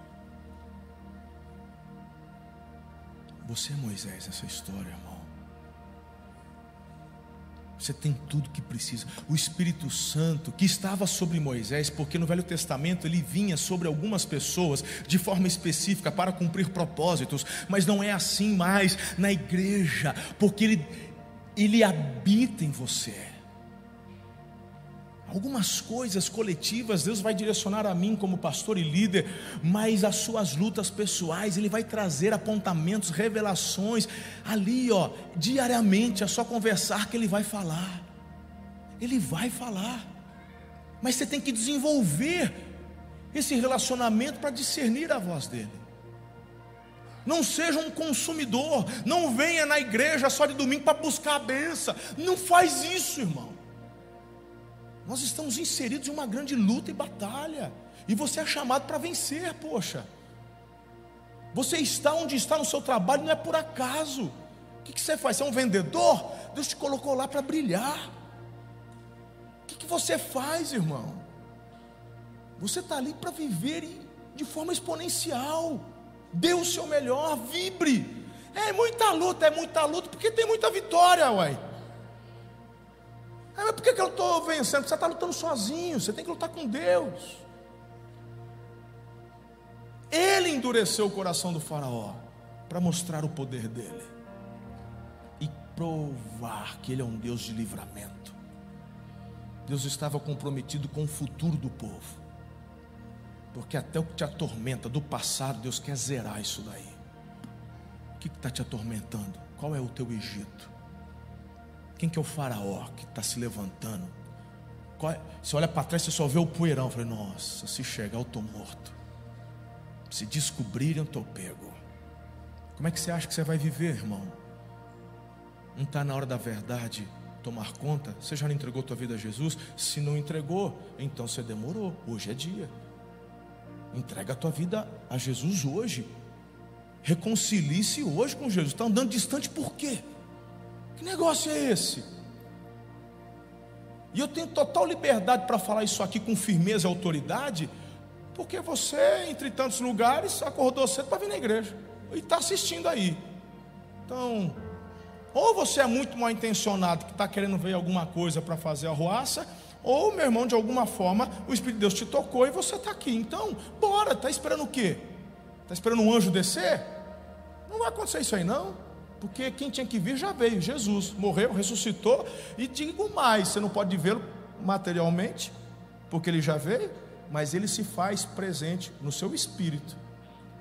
Você é Moisés nessa história, irmão. Você tem tudo que precisa. O Espírito Santo que estava sobre Moisés, porque no Velho Testamento ele vinha sobre algumas pessoas de forma específica para cumprir propósitos, mas não é assim mais na igreja, porque ele, ele habita em você. Algumas coisas coletivas Deus vai direcionar a mim como pastor e líder, mas as suas lutas pessoais, Ele vai trazer apontamentos, revelações, ali, ó, diariamente, é só conversar que Ele vai falar. Ele vai falar, mas você tem que desenvolver esse relacionamento para discernir a voz dEle. Não seja um consumidor, não venha na igreja só de domingo para buscar a benção, não faz isso, irmão. Nós estamos inseridos em uma grande luta e batalha. E você é chamado para vencer, poxa. Você está onde está no seu trabalho não é por acaso. O que, você faz? Você é um vendedor? Deus te colocou lá para brilhar. O que, que você faz, irmão? Você está ali para viver de forma exponencial. Dê o seu melhor, vibre. É muita luta, é muita luta, porque tem muita vitória, uai. Ah, mas por que, que eu estou vencendo? Você está lutando sozinho, você tem que lutar com Deus. Ele endureceu o coração do Faraó para mostrar o poder dele e provar que ele é um Deus de livramento. Deus estava comprometido com o futuro do povo, porque até o que te atormenta do passado, Deus quer zerar isso daí. O que está te atormentando? Qual é o teu Egito? Quem que é o faraó que está se levantando? É? Você olha para trás, você só vê o poeirão. Eu falei, nossa, se chegar eu estou morto. Se descobrirem, eu estou pego. Como é que você acha que você vai viver, irmão? Não está na hora da verdade tomar conta? Você já não entregou tua vida a Jesus? Se não entregou, então você demorou. Hoje é dia. Entrega a tua vida a Jesus hoje. Reconcilie-se hoje com Jesus. Está andando distante por quê? Que negócio é esse? E eu tenho total liberdade para falar isso aqui com firmeza e autoridade, porque você, entre tantos lugares, acordou cedo para vir na igreja e está assistindo aí. Então, ou você é muito mal intencionado, que está querendo ver alguma coisa para fazer a ruaça, ou, meu irmão, de alguma forma, o Espírito de Deus te tocou e você está aqui. Então, bora, está esperando o quê? Está esperando um anjo descer? Não vai acontecer isso aí, não porque quem tinha que vir já veio, Jesus morreu, ressuscitou, e digo mais: você não pode vê-lo materialmente, porque ele já veio, mas ele se faz presente no seu espírito,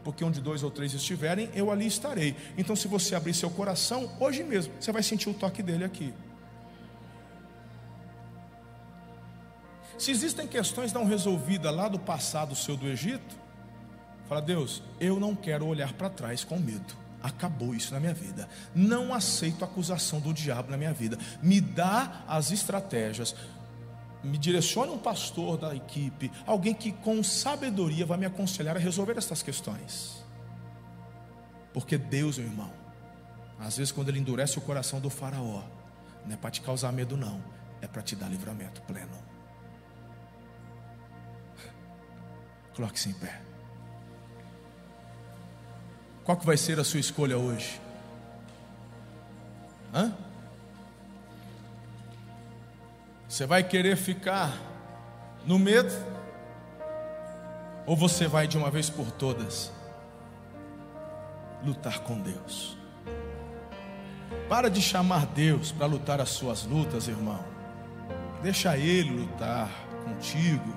porque onde dois ou três estiverem, eu ali estarei. Então, se você abrir seu coração, hoje mesmo, você vai sentir o toque dele aqui. Se existem questões não resolvidas lá do passado seu do Egito, fala, Deus, eu não quero olhar para trás com medo acabou isso na minha vida. Não aceito a acusação do diabo na minha vida. Me dá as estratégias. Me direcione um pastor da equipe, alguém que com sabedoria vai me aconselhar a resolver essas questões. Porque Deus, meu irmão, às vezes quando ele endurece o coração do faraó, não é para te causar medo não, é para te dar livramento pleno. Coloque-se em pé. Qual que vai ser a sua escolha hoje? Hã? Você vai querer ficar no medo? Ou você vai de uma vez por todas lutar com Deus? Para de chamar Deus para lutar as suas lutas, irmão. Deixa Ele lutar contigo,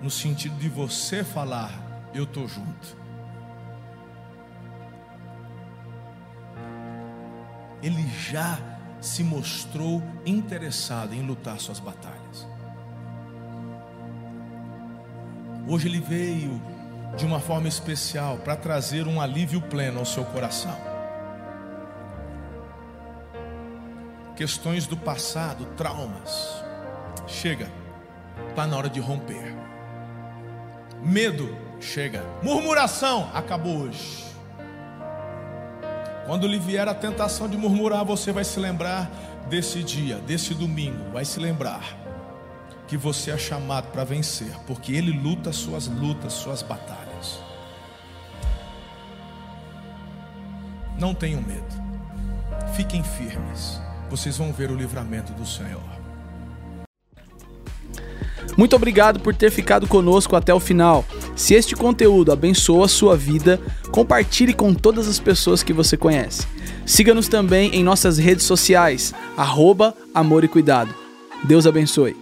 no sentido de você falar: Eu estou junto. Ele já se mostrou interessado em lutar suas batalhas. Hoje ele veio de uma forma especial para trazer um alívio pleno ao seu coração. questões do passado, traumas. Chega, está na hora de romper. Medo, chega. Murmuração, acabou hoje. Quando lhe vier a tentação de murmurar, você vai se lembrar desse dia, desse domingo, vai se lembrar que você é chamado para vencer, porque Ele luta suas lutas, suas batalhas. Não tenham medo, fiquem firmes vocês vão ver o livramento do Senhor. Muito obrigado por ter ficado conosco até o final. Se este conteúdo abençoa a sua vida, compartilhe com todas as pessoas que você conhece. Siga-nos também em nossas redes sociais, arroba Amor e Cuidado. Deus abençoe.